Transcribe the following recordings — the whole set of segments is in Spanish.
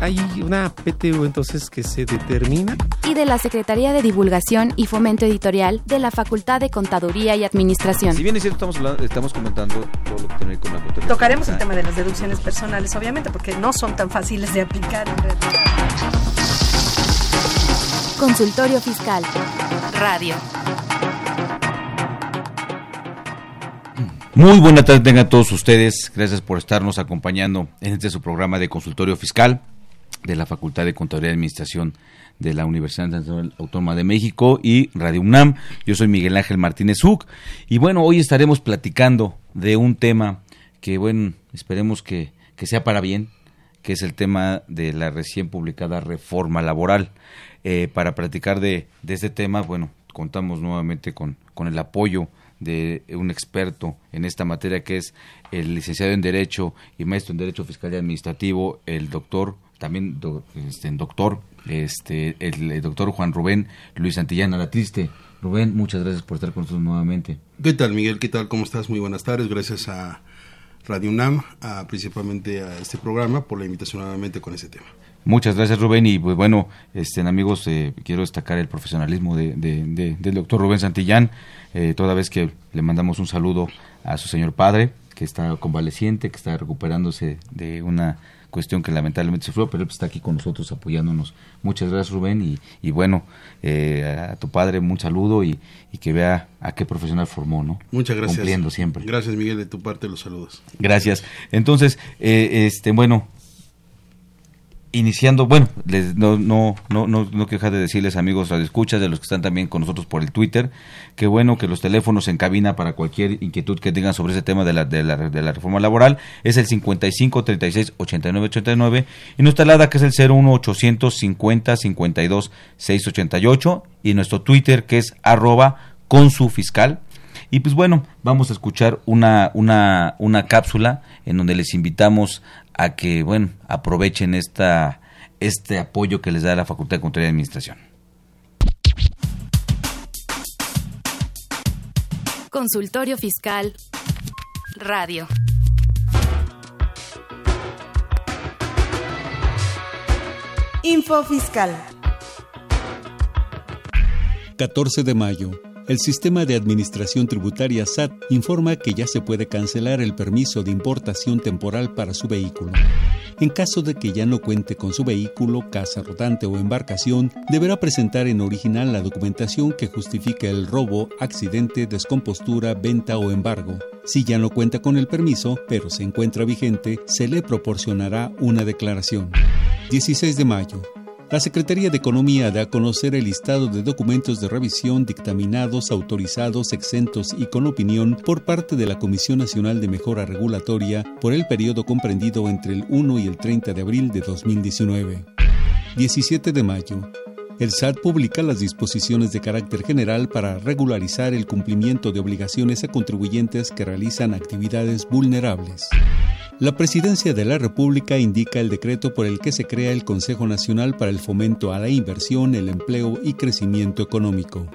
Hay una PTU entonces que se determina. y de la Secretaría de Divulgación y Fomento Editorial de la Facultad de Contaduría y Administración. Si bien es cierto, estamos, hablando- estamos comentando todo lo que tiene que ver con la contabilidad. Tocaremos el tema de las deducciones personales, obviamente, porque no son tan fáciles de aplicar en realidad. Consultorio Fiscal. Radio. Muy buena tarde tengan todos ustedes. Gracias por estarnos acompañando en este su programa de consultorio fiscal de la Facultad de Contaduría y Administración de la Universidad Nacional Autónoma de México y Radio UNAM. Yo soy Miguel Ángel Martínez Uc y bueno, hoy estaremos platicando de un tema que bueno, esperemos que, que sea para bien, que es el tema de la recién publicada reforma laboral. Eh, para platicar de, de este tema, bueno, contamos nuevamente con, con el apoyo de un experto en esta materia que es el licenciado en Derecho y maestro en Derecho Fiscal y Administrativo, el doctor, también do- este, doctor, este, el, el doctor Juan Rubén Luis Santillana La Triste. Rubén, muchas gracias por estar con nosotros nuevamente. ¿Qué tal, Miguel? ¿Qué tal? ¿Cómo estás? Muy buenas tardes. Gracias a Radio UNAM, a- principalmente a este programa, por la invitación nuevamente con ese tema. Muchas gracias Rubén y pues bueno, este, amigos, eh, quiero destacar el profesionalismo de, de- de- del doctor Rubén Santillán, eh, toda vez que le mandamos un saludo a su señor padre, que está convaleciente, que está recuperándose de una cuestión que lamentablemente sufrió, pero él está aquí con nosotros apoyándonos. Muchas gracias Rubén y, y bueno, eh, a tu padre un saludo y, y que vea a qué profesional formó, ¿no? Muchas gracias. Cumpliendo siempre. Gracias, Miguel, de tu parte los saludos. Gracias. Entonces, eh, este, bueno, iniciando, bueno, les, no, no, no, no, dejar de decirles, amigos radioescuchas, de los que están también con nosotros por el Twitter, que bueno que los teléfonos en cabina para cualquier inquietud que tengan sobre ese tema de la, de la, de la reforma laboral es el 55 36 89 89 y nuestra alada que es el 01 850 52 688 y nuestro Twitter que es arroba con su fiscal. Y pues bueno, vamos a escuchar una, una, una cápsula en donde les invitamos a que, bueno, aprovechen esta, este apoyo que les da la Facultad de Contaduría y Administración. Consultorio Fiscal. Radio. Info Fiscal. 14 de mayo. El sistema de administración tributaria SAT informa que ya se puede cancelar el permiso de importación temporal para su vehículo. En caso de que ya no cuente con su vehículo, casa rodante o embarcación, deberá presentar en original la documentación que justifique el robo, accidente, descompostura, venta o embargo. Si ya no cuenta con el permiso, pero se encuentra vigente, se le proporcionará una declaración. 16 de mayo. La Secretaría de Economía da a conocer el listado de documentos de revisión dictaminados, autorizados, exentos y con opinión por parte de la Comisión Nacional de Mejora Regulatoria por el periodo comprendido entre el 1 y el 30 de abril de 2019. 17 de mayo. El SAT publica las disposiciones de carácter general para regularizar el cumplimiento de obligaciones a contribuyentes que realizan actividades vulnerables. La Presidencia de la República indica el decreto por el que se crea el Consejo Nacional para el Fomento a la Inversión, el Empleo y Crecimiento Económico.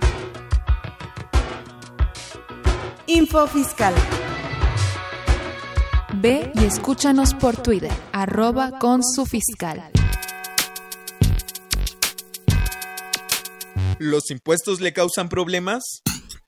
Info Fiscal. Ve y escúchanos por Twitter, arroba con su fiscal. ¿Los impuestos le causan problemas?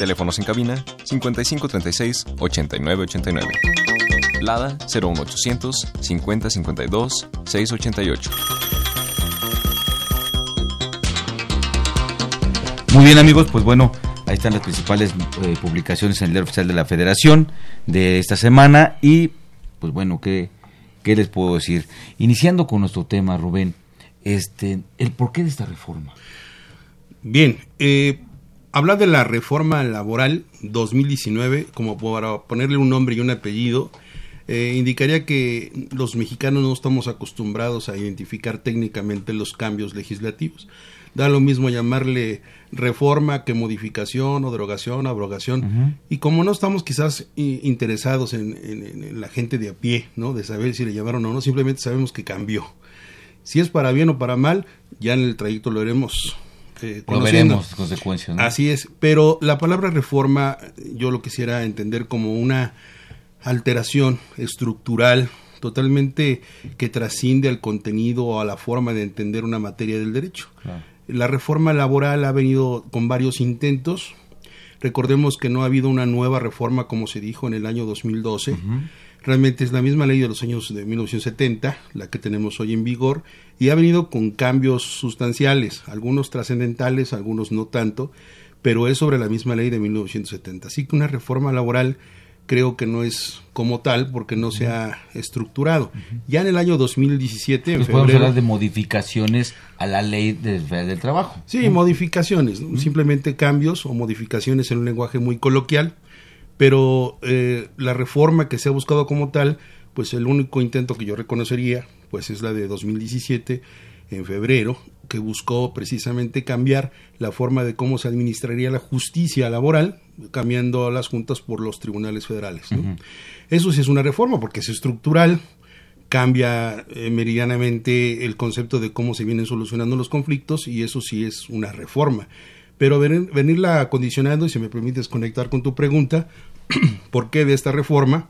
Teléfonos en cabina 5536 8989. Lada 01800 5052 688. Muy bien amigos, pues bueno, ahí están las principales eh, publicaciones en el diario oficial de la Federación de esta semana y pues bueno, ¿qué, qué les puedo decir? Iniciando con nuestro tema, Rubén, este, el porqué de esta reforma. Bien, eh, hablar de la reforma laboral 2019, como para ponerle un nombre y un apellido, eh, indicaría que los mexicanos no estamos acostumbrados a identificar técnicamente los cambios legislativos. Da lo mismo llamarle reforma que modificación o derogación, abrogación. Y como no estamos quizás interesados en, la gente de a pie, ¿no? De saber si le llamaron o no, simplemente sabemos que cambió. Si es para bien o para mal, ya en el trayecto lo haremos eh, lo veremos consecuencias. Así es, pero la palabra reforma yo lo quisiera entender como una alteración estructural totalmente que trasciende al contenido o a la forma de entender una materia del derecho. La reforma laboral ha venido con varios intentos. Recordemos que no ha habido una nueva reforma como se dijo en el año 2012. Realmente es la misma ley de los años de 1970, la que tenemos hoy en vigor, y ha venido con cambios sustanciales, algunos trascendentales, algunos no tanto, pero es sobre la misma ley de 1970. Así que una reforma laboral creo que no es como tal porque no se ha estructurado. Ya en el año 2017, en podemos hablar de modificaciones a la ley del trabajo. Sí, modificaciones, simplemente cambios o modificaciones en un lenguaje muy coloquial pero eh, la reforma que se ha buscado como tal, pues el único intento que yo reconocería, pues es la de 2017 en febrero, que buscó precisamente cambiar la forma de cómo se administraría la justicia laboral, cambiando las juntas por los tribunales federales. Eso sí es una reforma porque es estructural, cambia eh, meridianamente el concepto de cómo se vienen solucionando los conflictos y eso sí es una reforma. Pero venirla acondicionando, y si me permites conectar con tu pregunta, ¿Por qué de esta reforma?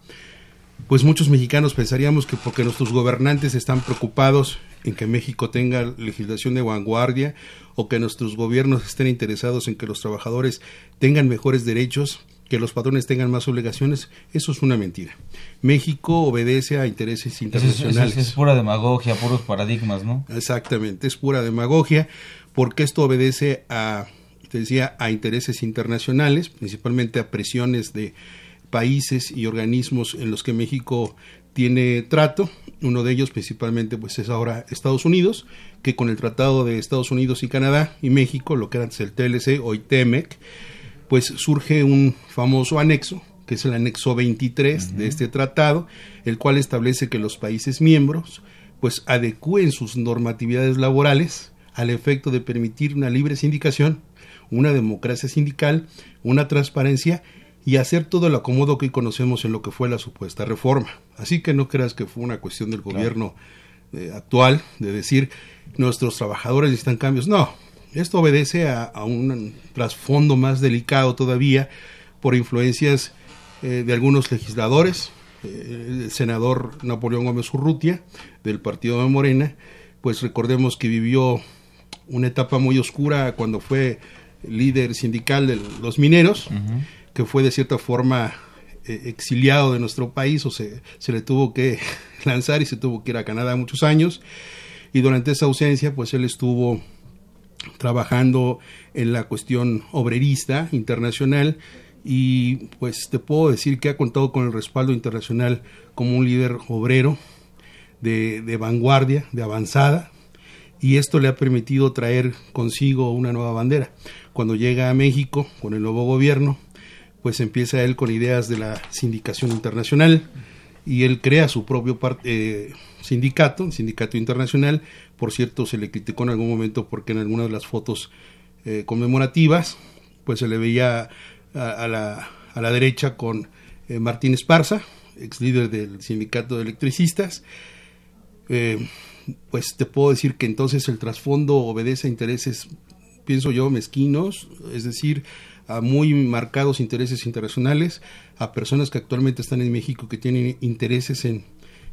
Pues muchos mexicanos pensaríamos que porque nuestros gobernantes están preocupados en que México tenga legislación de vanguardia o que nuestros gobiernos estén interesados en que los trabajadores tengan mejores derechos, que los patrones tengan más obligaciones, eso es una mentira. México obedece a intereses internacionales. Es, es, pura demagogia, puros paradigmas, ¿no? Exactamente, es pura demagogia, porque esto obedece a te decía, a intereses internacionales, principalmente a presiones de países y organismos en los que México tiene trato. Uno de ellos principalmente pues es ahora Estados Unidos, que con el tratado de Estados Unidos y Canadá y México, lo que era antes el TLC, hoy TEMEC, pues surge un famoso anexo, que es el anexo 23 de este tratado, el cual establece que los países miembros pues adecúen sus normatividades laborales al efecto de permitir una libre sindicación una democracia sindical, una transparencia y hacer todo el acomodo que hoy conocemos en lo que fue la supuesta reforma. Así que no creas que fue una cuestión del gobierno eh, actual de decir nuestros trabajadores necesitan cambios. No, esto obedece a, un trasfondo más delicado todavía por influencias eh, de algunos legisladores. Eh, el senador Napoleón Gómez Urrutia del partido de Morena, pues recordemos que vivió una etapa muy oscura cuando fue líder sindical de los mineros, que fue de cierta forma eh, exiliado de nuestro país o se, se le tuvo que lanzar y se tuvo que ir a Canadá muchos años. Y durante esa ausencia, pues él estuvo trabajando en la cuestión obrerista internacional y pues te puedo decir que ha contado con el respaldo internacional como un líder obrero de, de vanguardia, de avanzada, y esto le ha permitido traer consigo una nueva bandera cuando llega a México con el nuevo gobierno, pues empieza él con ideas de la sindicación internacional y él crea su propio eh, sindicato, sindicato internacional. Por cierto, se le criticó en algún momento porque en algunas de las fotos eh, conmemorativas pues se le veía a, la, a la, derecha con eh, Martín Esparza, ex líder del sindicato de electricistas. Pues te puedo decir que entonces el trasfondo obedece a intereses, pienso yo, mezquinos, es decir, a muy marcados intereses internacionales, a personas que actualmente están en México que tienen intereses en,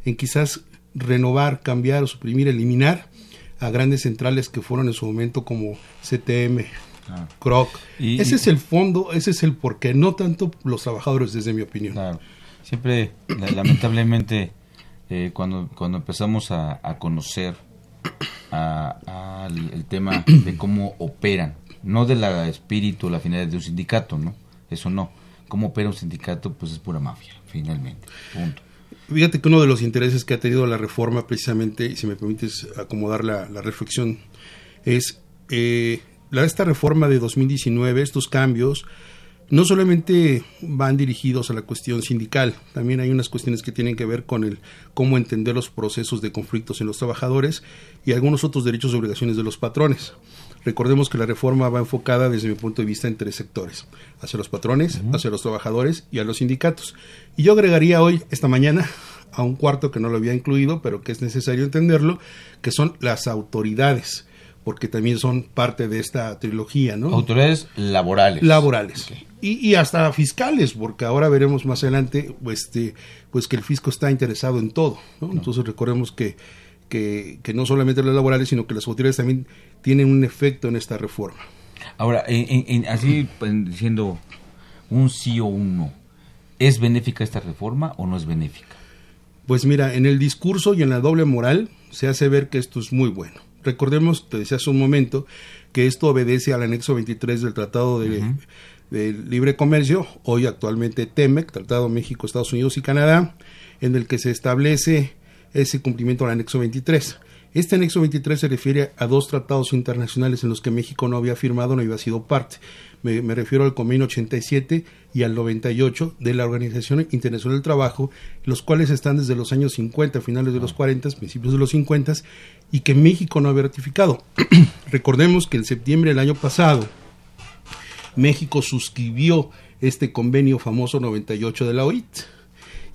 en quizás renovar, cambiar o suprimir, eliminar a grandes centrales que fueron en su momento como CTM, ah. Croc. ese es el fondo, ese es el porqué, no tanto los trabajadores, desde mi opinión. Siempre, lamentablemente, eh, cuando, cuando empezamos a, conocer el tema de cómo operan, no de la espíritu, la finalidad de un sindicato, ¿no? Eso no. Cómo opera un sindicato, pues es pura mafia, finalmente. Punto. Fíjate que uno de los intereses que ha tenido la reforma, precisamente, y si me permites acomodar la, reflexión, es eh, la, esta reforma de 2019, estos cambios, no solamente van dirigidos a la cuestión sindical, también hay unas cuestiones que tienen que ver con el cómo entender los procesos de conflictos en los trabajadores y algunos otros derechos y obligaciones de los patrones. Recordemos que la reforma va enfocada desde mi punto de vista en tres sectores, hacia los patrones, hacia los trabajadores y a los sindicatos. Y yo agregaría hoy, esta mañana, a un cuarto que no lo había incluido, pero que es necesario entenderlo, que son las autoridades porque también son parte de esta trilogía, ¿no? Autoridades laborales. Laborales. Y, hasta fiscales, porque ahora veremos más adelante pues, este, pues que el fisco está interesado en todo, ¿no? Entonces recordemos que, que, no solamente las laborales, sino que las autoridades también tienen un efecto en esta reforma. Ahora, así pues, diciendo un sí o un no, ¿es benéfica esta reforma o no es benéfica? Pues mira, en el discurso y en la doble moral se hace ver que esto es muy bueno. Recordemos, te decía hace un momento, que esto obedece al anexo 23 del Tratado de, Libre Comercio, hoy actualmente TEMEC, Tratado México, Estados Unidos y Canadá, en el que se establece ese cumplimiento al anexo 23. Este anexo 23 se refiere a dos tratados internacionales en los que México no había firmado, no había sido parte. Me, refiero al convenio 87 y al 98 de la Organización Internacional del Trabajo, los cuales están desde los años 50, finales de los 40, principios de los 50, y que México no había ratificado. Recordemos que en septiembre del año pasado, México suscribió este convenio famoso 98 de la OIT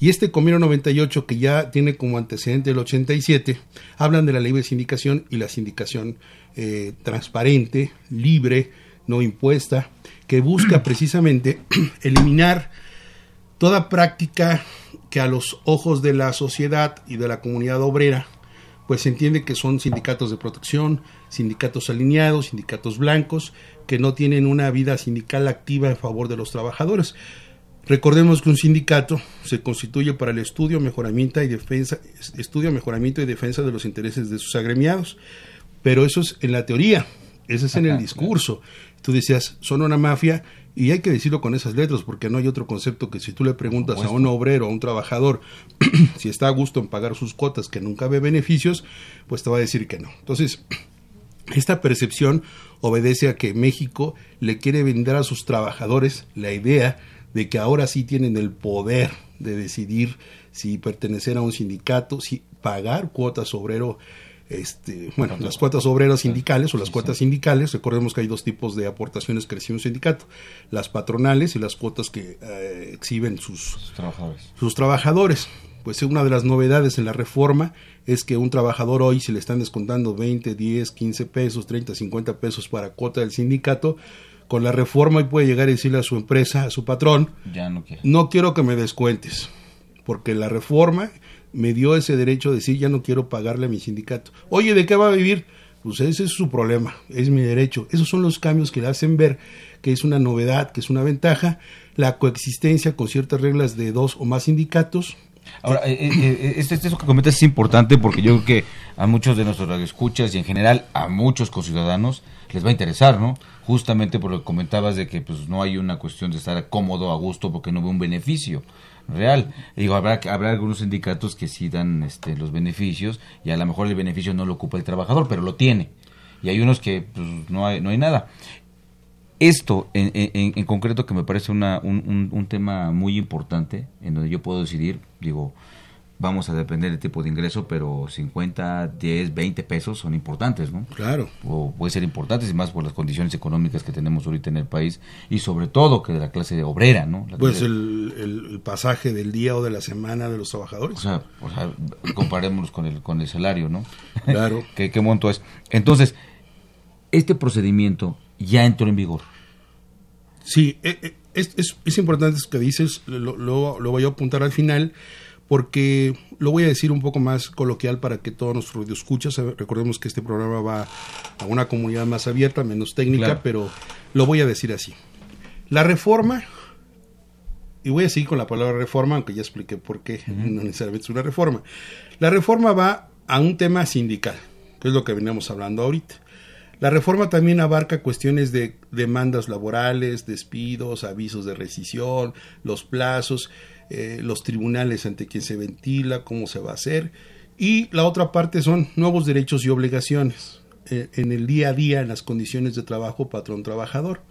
y este Comino 98, que ya tiene como antecedente el 87, hablan de la ley de sindicación y la sindicación eh, transparente, libre, no impuesta, que busca precisamente eliminar toda práctica que a los ojos de la sociedad y de la comunidad obrera, pues se entiende que son sindicatos de protección, sindicatos alineados, sindicatos blancos, que no tienen una vida sindical activa en favor de los trabajadores. Recordemos que un sindicato se constituye para el estudio, mejoramiento y defensa, estudio, mejoramiento y defensa de los intereses de sus agremiados. Pero eso es en la teoría, eso es en el discurso. Tú decías, son una mafia y hay que decirlo con esas letras porque no hay otro concepto que si tú le preguntas a un obrero, a un trabajador, si está a gusto en pagar sus cuotas que nunca ve beneficios, pues te va a decir que no. Entonces, esta percepción obedece a que México le quiere vender a sus trabajadores la idea de que ahora sí tienen el poder de decidir si pertenecer a un sindicato, si pagar cuotas obrero, este, bueno, las cuotas obreras sindicales o las cuotas sindicales, recordemos que hay dos tipos de aportaciones que recibe un sindicato, las patronales y las cuotas que eh, exhiben sus, trabajadores. sus trabajadores. Pues una de las novedades en la reforma es que un trabajador hoy, si le están descontando 20, 10, 15 pesos, 30, 50 pesos para cuota del sindicato, con la reforma y puede llegar y decirle a su empresa, a su patrón, ya no, no quiero que me descuentes, porque la reforma me dio ese derecho de decir ya no quiero pagarle a mi sindicato. Oye, ¿de qué va a vivir? Pues ese es su problema, es mi derecho. Esos son los cambios que le hacen ver que es una novedad, que es una ventaja, la coexistencia con ciertas reglas de dos o más sindicatos. Ahora, eh, eh, eh, esto, esto, que comentas es importante porque yo creo que a muchos de nuestros radioescuchas y en general a muchos conciudadanos les va a interesar, ¿no? Justamente por lo que comentabas de que pues no hay una cuestión de estar cómodo, a gusto, porque no ve un beneficio real. digo, habrá, habrá algunos sindicatos que sí dan este, los beneficios y a lo mejor el beneficio no lo ocupa el trabajador, pero lo tiene. Y hay unos que pues, no, hay, no hay nada. Esto en, en, en concreto que me parece una, un, un, un tema muy importante, en donde yo puedo decidir, digo, vamos a depender del tipo de ingreso, pero 50, 10, 20 pesos son importantes, ¿no? Claro. O puede ser importantes y más por las condiciones económicas que tenemos ahorita en el país y sobre todo que de la clase obrera, ¿no? La pues el, el- pasaje del día o de la semana de los trabajadores. O sea, o sea, comparémoslos con el, con el salario, ¿no? Claro. ¿Qué, ¿Qué monto es? Entonces, este procedimiento ya entró en vigor. Sí, eh, eh, es, es, es importante eso que dices, lo, lo, lo voy a apuntar al final, porque lo voy a decir un poco más coloquial para que todos nuestros escuchas, recordemos que este programa va a una comunidad más abierta, menos técnica, Claro. pero lo voy a decir así. La reforma, y voy a seguir con la palabra reforma, aunque ya expliqué por qué no necesariamente es una reforma. La reforma va a un tema sindical, que es lo que veníamos hablando ahorita. La reforma también abarca cuestiones de demandas laborales, despidos, avisos de rescisión, los plazos, eh, los tribunales ante quien se ventila, cómo se va a hacer. Y la otra parte son nuevos derechos y obligaciones eh, en el día a día, en las condiciones de trabajo patrón-trabajador.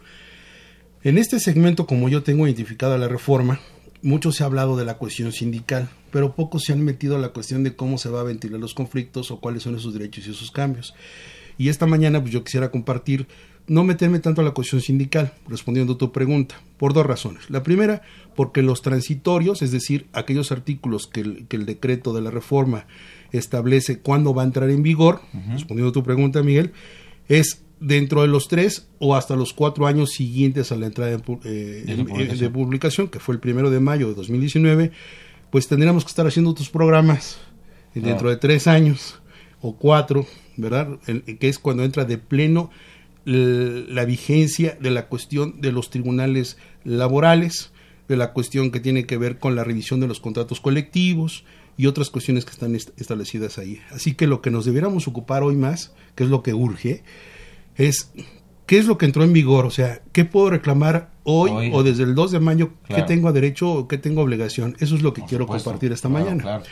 En este segmento, como yo tengo identificada la reforma, mucho se ha hablado de la cuestión sindical, pero poco se han metido a la cuestión de cómo se va a ventilar los conflictos o cuáles son esos derechos y esos cambios. Y esta mañana pues yo quisiera compartir, no meterme tanto a la cuestión sindical, respondiendo a tu pregunta, por dos razones. La primera, porque los transitorios, es decir, aquellos artículos que el, que el decreto de la reforma establece cuándo va a entrar en vigor, respondiendo a tu pregunta, Miguel, es dentro de los tres o hasta los cuatro años siguientes a la entrada en pu- eh, De en- publicación. de publicación, que fue el primero de mayo de 2019, pues tendríamos que estar haciendo otros programas dentro de tres años o cuatro, ¿verdad? El- que es cuando entra de pleno la vigencia de la cuestión de los tribunales laborales, de la cuestión que tiene que ver con la revisión de los contratos colectivos y otras cuestiones que están est- establecidas ahí. Así que lo que nos debiéramos ocupar hoy más, que es lo que urge, es qué es lo que entró en vigor, o sea, qué puedo reclamar hoy, Hoy. o desde el 2 de mayo, Claro. qué tengo a derecho o qué tengo obligación. Eso es lo que quiero supuesto. compartir esta Claro, mañana. claro.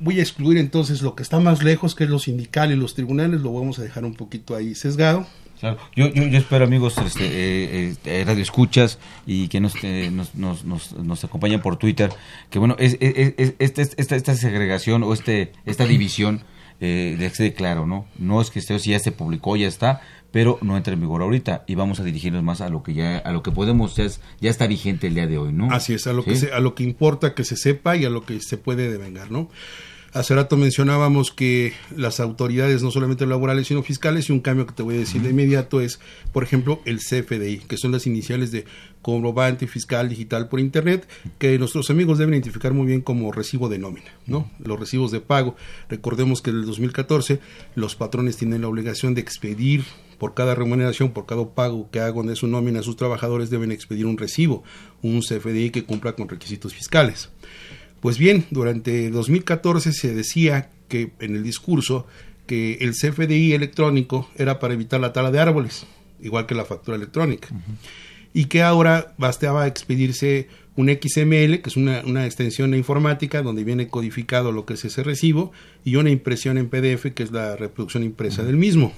Voy a excluir entonces lo que está más lejos, que es lo sindical y los tribunales, lo vamos a dejar un poquito ahí sesgado. Claro. Yo, yo, yo espero, amigos, este, eh, eh, radio escuchas y que nos, eh, nos, nos, nos, nos acompañan por Twitter, que bueno, es, es- es- esta, esta, esta segregación o este esta división eh, de claro, ¿no? No es que esté, si ya se publicó, ya está, pero no entra en vigor ahorita y vamos a dirigirnos más a lo que ya a lo que podemos ya, es- ya está vigente el día de hoy, ¿no? Así es, a lo, ¿Sí? que se- a lo que importa que se sepa y a lo que se puede devengar, ¿no? Hace rato mencionábamos que las autoridades, no solamente laborales, sino fiscales, y un cambio que te voy a decir de inmediato es, por ejemplo, el CFDI, que son las iniciales de comprobante fiscal digital por Internet, que nuestros amigos deben identificar muy bien como recibo de nómina, ¿no? Los recibos de pago. Recordemos que en el 2014 los patrones tienen la obligación de expedir por cada remuneración, por cada pago que hagan de su nómina, sus trabajadores deben expedir un recibo, un CFDI que cumpla con requisitos fiscales. Pues bien, durante 2014 se decía que en el discurso que el CFDI electrónico era para evitar la tala de árboles, igual que la factura electrónica, y que ahora bastaba expedirse un XML, que es una, una extensión informática donde viene codificado lo que es ese recibo, y una impresión en PDF, que es la reproducción impresa del mismo.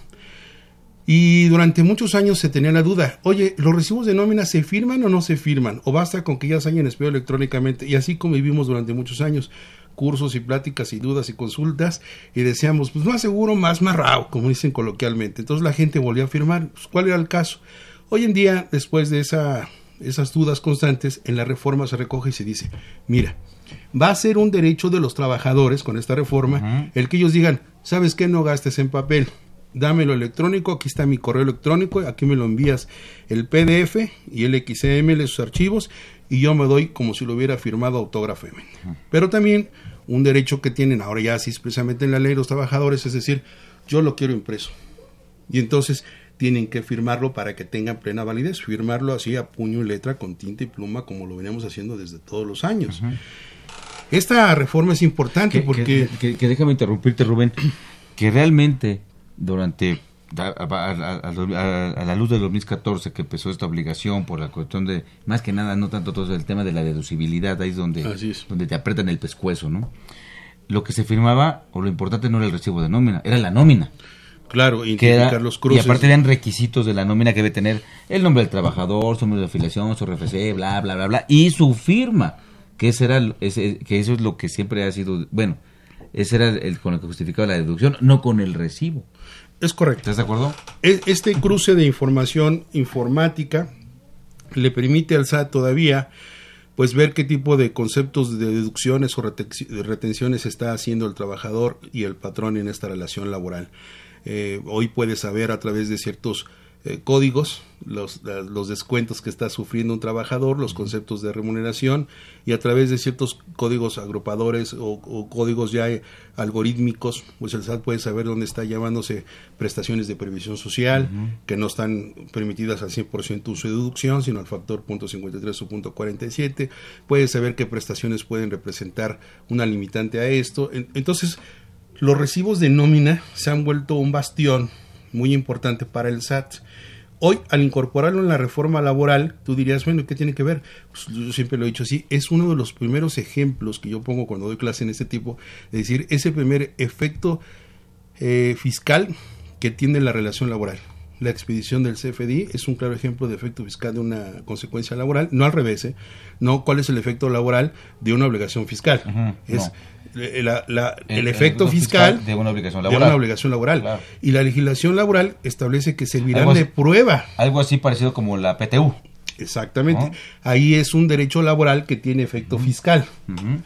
Y durante muchos años se tenía la duda, oye, ¿los recibos de nómina se firman o no se firman? ¿O basta con que ya se hayan expedido electrónicamente? Y así convivimos durante muchos años, cursos y pláticas y dudas y consultas, y decíamos, pues más seguro, más marrao, como dicen coloquialmente. Entonces la gente volvió a firmar. Pues, ¿Cuál era el caso? Hoy en día, después de esa, esas dudas constantes, en la reforma se recoge y se dice, mira, va a ser un derecho de los trabajadores con esta reforma el que ellos digan, ¿sabes qué? No gastes en papel, dámelo electrónico, aquí está mi correo electrónico, aquí me lo envías el PDF y el XML, sus archivos, y yo me doy como si lo hubiera firmado autógrafamente. Pero también un derecho que tienen ahora ya así expresamente en la ley los trabajadores, es decir, yo lo quiero impreso. Y entonces tienen que firmarlo para que tengan plena validez, firmarlo así a puño y letra con tinta y pluma como lo veníamos haciendo desde todos los años. Esta reforma es importante Que- porque... que, que- que déjame interrumpirte, Rubén, que realmente durante a, a- a- a- la luz del 2014 que empezó esta obligación por la cuestión de más que nada no tanto todo el tema de la deducibilidad ahí es donde es. donde te apretan el pescuezo no lo que se firmaba o lo importante no era el recibo de nómina era la nómina Claro, que identificar era- los y cruces. aparte eran requisitos de la nómina que debe tener el nombre del trabajador, su número de afiliación, su RFC, bla, bla, bla, bla, y su firma, que, ese era, ese, que eso es lo que siempre ha sido, bueno, ese era el con lo que justificaba la deducción, no con el recibo. Es correcto. ¿Estás de acuerdo? Este cruce de información informática le permite al SAT todavía pues ver qué tipo de conceptos de deducciones o retenciones está haciendo el trabajador y el patrón en esta relación laboral. Eh, hoy puede saber a través de ciertos eh, códigos, los, los, descuentos que está sufriendo un trabajador, los conceptos de remuneración y a través de ciertos códigos agrupadores o, códigos ya eh, algorítmicos, pues el SAT puede saber dónde está llamándose prestaciones de previsión social, que no están permitidas al 100% uso de deducción, sino al factor .53 o .47, puede saber qué prestaciones pueden representar una limitante a esto. Entonces, los recibos de nómina se han vuelto un bastión muy importante para el SAT. Hoy, al incorporarlo en la reforma laboral, tú dirías, bueno, ¿qué tiene que ver? Pues yo siempre lo he dicho así, es uno de los primeros ejemplos que yo pongo cuando doy clase en este tipo, es decir, ese primer efecto eh, fiscal que tiene la relación laboral. La expedición del CFDI es un claro ejemplo de efecto fiscal de una consecuencia laboral, no al revés, ¿eh? no cuál es el efecto laboral de una obligación fiscal. es el, efecto fiscal, de una obligación laboral. Y la legislación laboral establece que servirán de prueba. Algo así parecido como la PTU. Exactamente. Ahí es un derecho laboral que tiene efecto fiscal.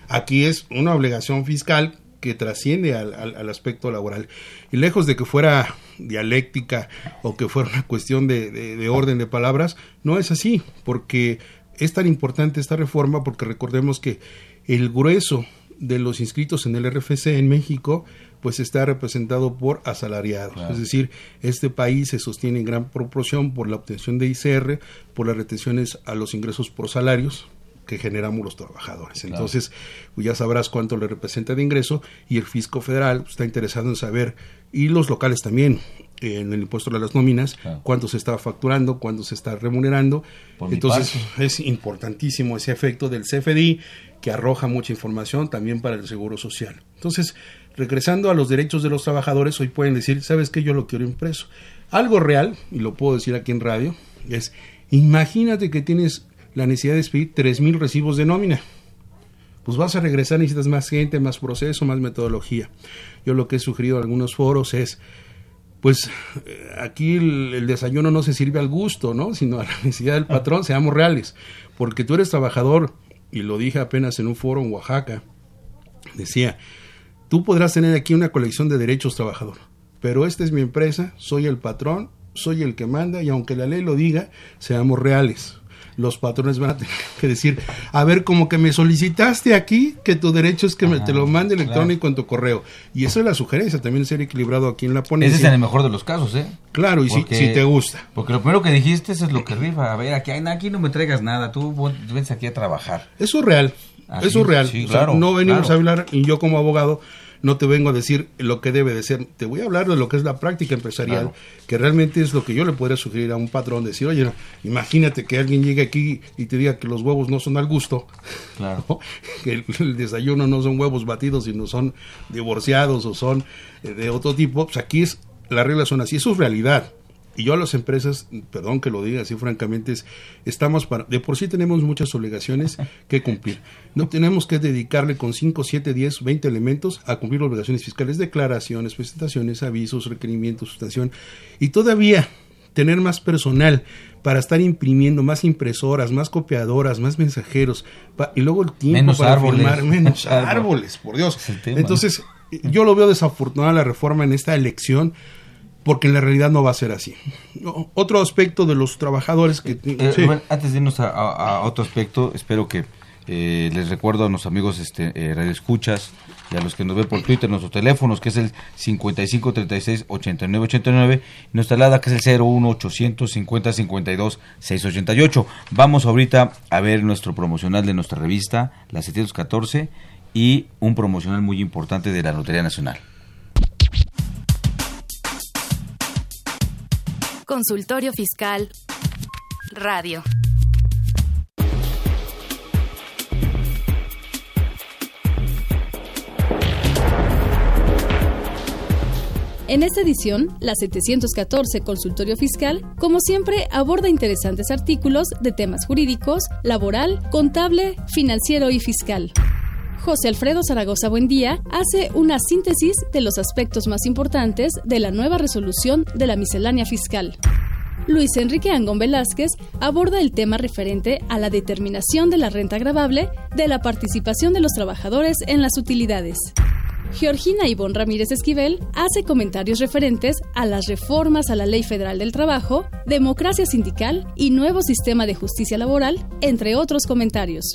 Aquí es una obligación fiscal que trasciende al, aspecto laboral. Y lejos de que fuera dialéctica o que fuera una cuestión de orden de palabras, no es así, porque es tan importante esta reforma porque recordemos que el grueso de los inscritos en el RFC en México pues está representado por asalariados. Es decir, este país se sostiene en gran proporción por la obtención de ICR, por las retenciones a los ingresos por salarios que generamos los trabajadores. Entonces, pues, ya sabrás cuánto le representa de ingreso y el fisco federal está interesado en saber, y los locales también, en el impuesto de las nóminas, cuánto se está facturando, cuánto se está remunerando. Entonces, es importantísimo ese efecto del CFDI que arroja mucha información también para el Seguro Social. Entonces, regresando a los derechos de los trabajadores, hoy pueden decir, ¿sabes qué? Yo lo quiero impreso. Algo real, y lo puedo decir aquí en radio, es, imagínate que tienes la necesidad de expedir 3.000 recibos de nómina. Pues vas a regresar, necesitas más gente, más proceso, más metodología. Yo lo que he sugerido en algunos foros es, pues aquí el, desayuno no se sirve al gusto, ¿no? Sino a la necesidad del patrón, seamos reales. Porque tú eres trabajador, y lo dije apenas en un foro en Oaxaca, decía, tú podrás tener aquí una colección de derechos trabajador, pero esta es mi empresa, soy el patrón, soy el que manda y aunque la ley lo diga, seamos reales los patrones van a tener que decir, a ver, como que me solicitaste aquí, que tu derecho es que me, te lo mande electrónico en tu correo. Y esa es la sugerencia, también ser equilibrado aquí en la ponencia. Ese es en el mejor de los casos, ¿eh? Claro, y si, te gusta. Porque lo primero que dijiste es lo que rifa. A ver, aquí, aquí no me traigas nada, tú vienes aquí a trabajar. Eso es real. Eso es real. no venimos a hablar, y yo como abogado, no te vengo a decir lo que debe de ser, te voy a hablar de lo que es la práctica empresarial, que realmente es lo que yo le podría sugerir a un patrón, decir, oye, imagínate que alguien llegue aquí y te diga que los huevos no son al gusto, claro. que el, desayuno no son huevos batidos, sino son divorciados o son eh, de otro tipo, pues aquí es, las reglas son así, eso es realidad. Y yo a las empresas, perdón que lo diga así francamente, es, estamos para, de por sí tenemos muchas obligaciones que cumplir. No tenemos que dedicarle con 5, 7, 10, 20 elementos a cumplir obligaciones fiscales, declaraciones, presentaciones, avisos, requerimientos, sustanción. Y todavía tener más personal para estar imprimiendo más impresoras, más copiadoras, más mensajeros, y luego el tiempo para firmar menos árboles, por Dios. Entonces, yo lo veo desafortunada la reforma en esta elección porque en la realidad no va a ser así. Otro aspecto de los trabajadores que... Eh, antes de irnos a, otro aspecto, espero que eh, les recuerdo a los amigos este, eh, radioescuchas y a los que nos ven por Twitter nuestros teléfonos, que es el 5536-8989, y nuestra alada, que es el 01800 50 52 688. Vamos ahorita a ver nuestro promocional de nuestra revista, la 714, y un promocional muy importante de la Lotería Nacional. Consultorio Fiscal Radio. En esta edición, la 714 Consultorio Fiscal, como siempre, aborda interesantes artículos de temas jurídicos, laboral, contable, financiero y fiscal. José Alfredo Zaragoza Buendía hace una síntesis de los aspectos más importantes de la nueva resolución de la miscelánea fiscal. Luis Enrique Angón Velázquez aborda el tema referente a la determinación de la renta agravable de la participación de los trabajadores en las utilidades. Georgina Ivonne Ramírez Esquivel hace comentarios referentes a las reformas a la Ley Federal del Trabajo, democracia sindical y nuevo sistema de justicia laboral, entre otros comentarios.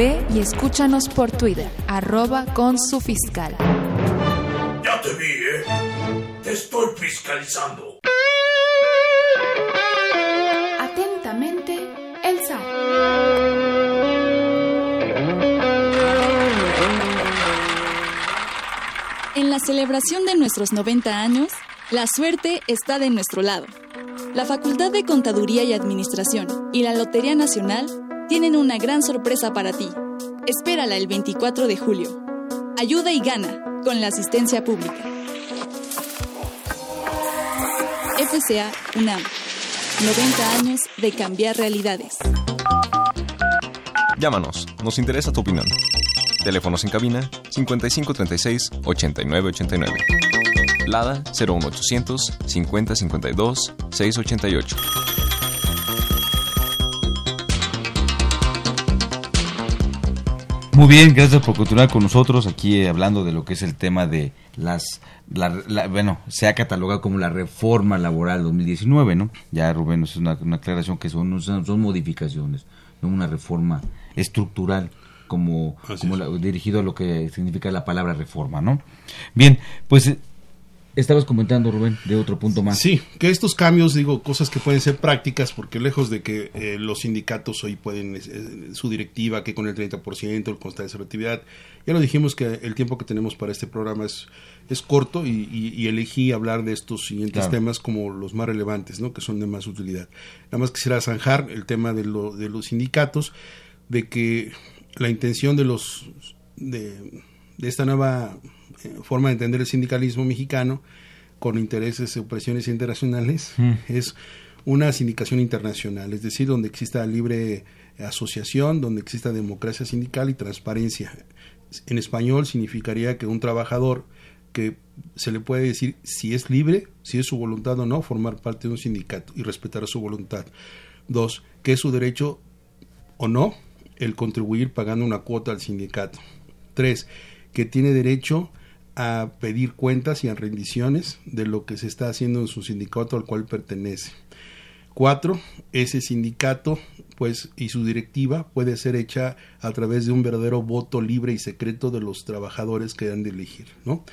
Ve y escúchanos por Twitter, arroba con su fiscal. Ya te vi, ¿eh? Te estoy fiscalizando. Atentamente, el SAT. En la celebración de nuestros 90 años, la suerte está de nuestro lado. La Facultad de Contaduría y Administración y la Lotería Nacional tienen una gran sorpresa para ti. Espérala el 24 de julio. Ayuda y gana con la asistencia pública. FCA UNAM. 90 años de cambiar realidades. Llámanos, nos interesa tu opinión. Teléfonos en cabina 5536 8989. Lada 01800 5052 688. Muy bien, gracias por continuar con nosotros aquí eh, hablando de lo que es el tema de las, la, bueno, se ha catalogado como la reforma laboral 2019, ¿no? Ya Rubén, es una, aclaración que son, son modificaciones, no una reforma estructural como, como dirigido a lo que significa la palabra reforma, ¿no? Bien, pues Estabas comentando, Rubén, de otro punto más. Sí, que estos cambios, digo, cosas que pueden ser prácticas, porque lejos de que eh, los sindicatos hoy pueden, eh, su directiva, que con el 30%, el constante de selectividad, ya lo dijimos que el tiempo que tenemos para este programa es, es corto y, elegí hablar de estos siguientes temas como los más relevantes, ¿no? que son de más utilidad. Nada más quisiera zanjar el tema de, lo, de los sindicatos, de que la intención de los de, de esta nueva forma de entender el sindicalismo mexicano con intereses y opresiones internacionales mm. es una sindicación internacional, es decir, donde exista libre asociación, donde exista democracia sindical y transparencia. En español significaría que un trabajador que se le puede decir si es libre, si es su voluntad o no, formar parte de un sindicato y respetar su voluntad. Dos, que es su derecho o no el contribuir pagando una cuota al sindicato. Tres, que tiene derecho a pedir cuentas y a rendiciones de lo que se está haciendo en su sindicato al cual pertenece. Cuatro, ese sindicato pues y su directiva puede ser hecha a través de un verdadero voto libre y secreto de los trabajadores que han de elegir, ¿no?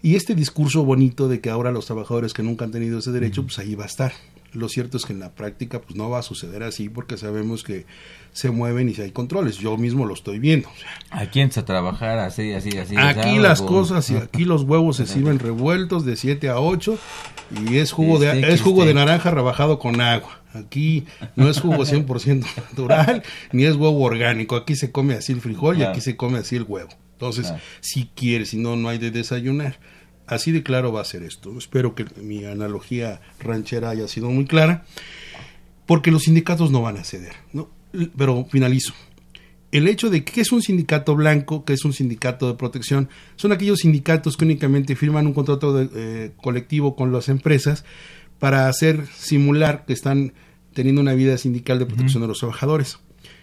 Y este discurso bonito de que ahora los trabajadores que nunca han tenido ese derecho, pues ahí va a estar. Lo cierto es que en la práctica pues no va a suceder así porque sabemos que se mueven y si hay controles. Yo mismo lo estoy viendo. Aquí entra a trabajar así, así, así. Aquí las cosas y aquí los huevos se sirven revueltos de 7 a 8 y es jugo de es jugo de naranja rebajado con agua. Aquí no es jugo 100% natural ni es huevo orgánico. Aquí se come así el frijol y aquí se come así el huevo. Entonces, si quieres, si no, no hay de desayunar. Así de claro va a ser esto. Espero que mi analogía ranchera haya sido muy clara, porque los sindicatos no van a ceder. ¿no? pero finalizo. El hecho de que es un sindicato blanco, que es un sindicato de protección, son aquellos sindicatos que únicamente firman un contrato de, eh, colectivo con las empresas para hacer simular que están teniendo una vida sindical de protección de los trabajadores.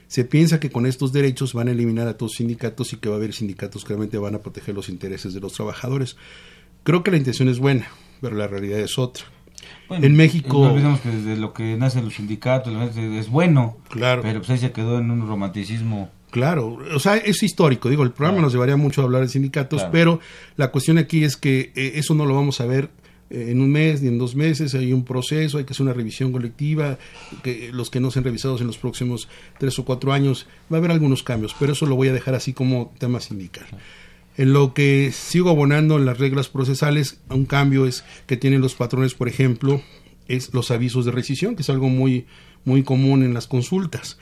Se piensa que con estos derechos van a eliminar a todos los sindicatos y que va a haber sindicatos que realmente van a proteger los intereses de los trabajadores. Creo que la intención es buena, pero la realidad es otra en México. No olvidemos que desde lo que nacen los sindicatos es bueno. Claro. Pero pues ahí se quedó en un romanticismo. Claro, o sea, es histórico, digo, el programa nos llevaría mucho a hablar de sindicatos, pero la cuestión aquí es que eh, eso no lo vamos a ver eh, en un mes ni en dos meses, hay un proceso, hay que hacer una revisión colectiva, que los que no sean revisados en los próximos tres o cuatro años, va a haber algunos cambios, pero eso lo voy a dejar así como tema sindical. En lo que sigo abonando en las reglas procesales, un cambio es que tienen los patrones, por ejemplo, es los avisos de rescisión, que es algo muy, muy común en las consultas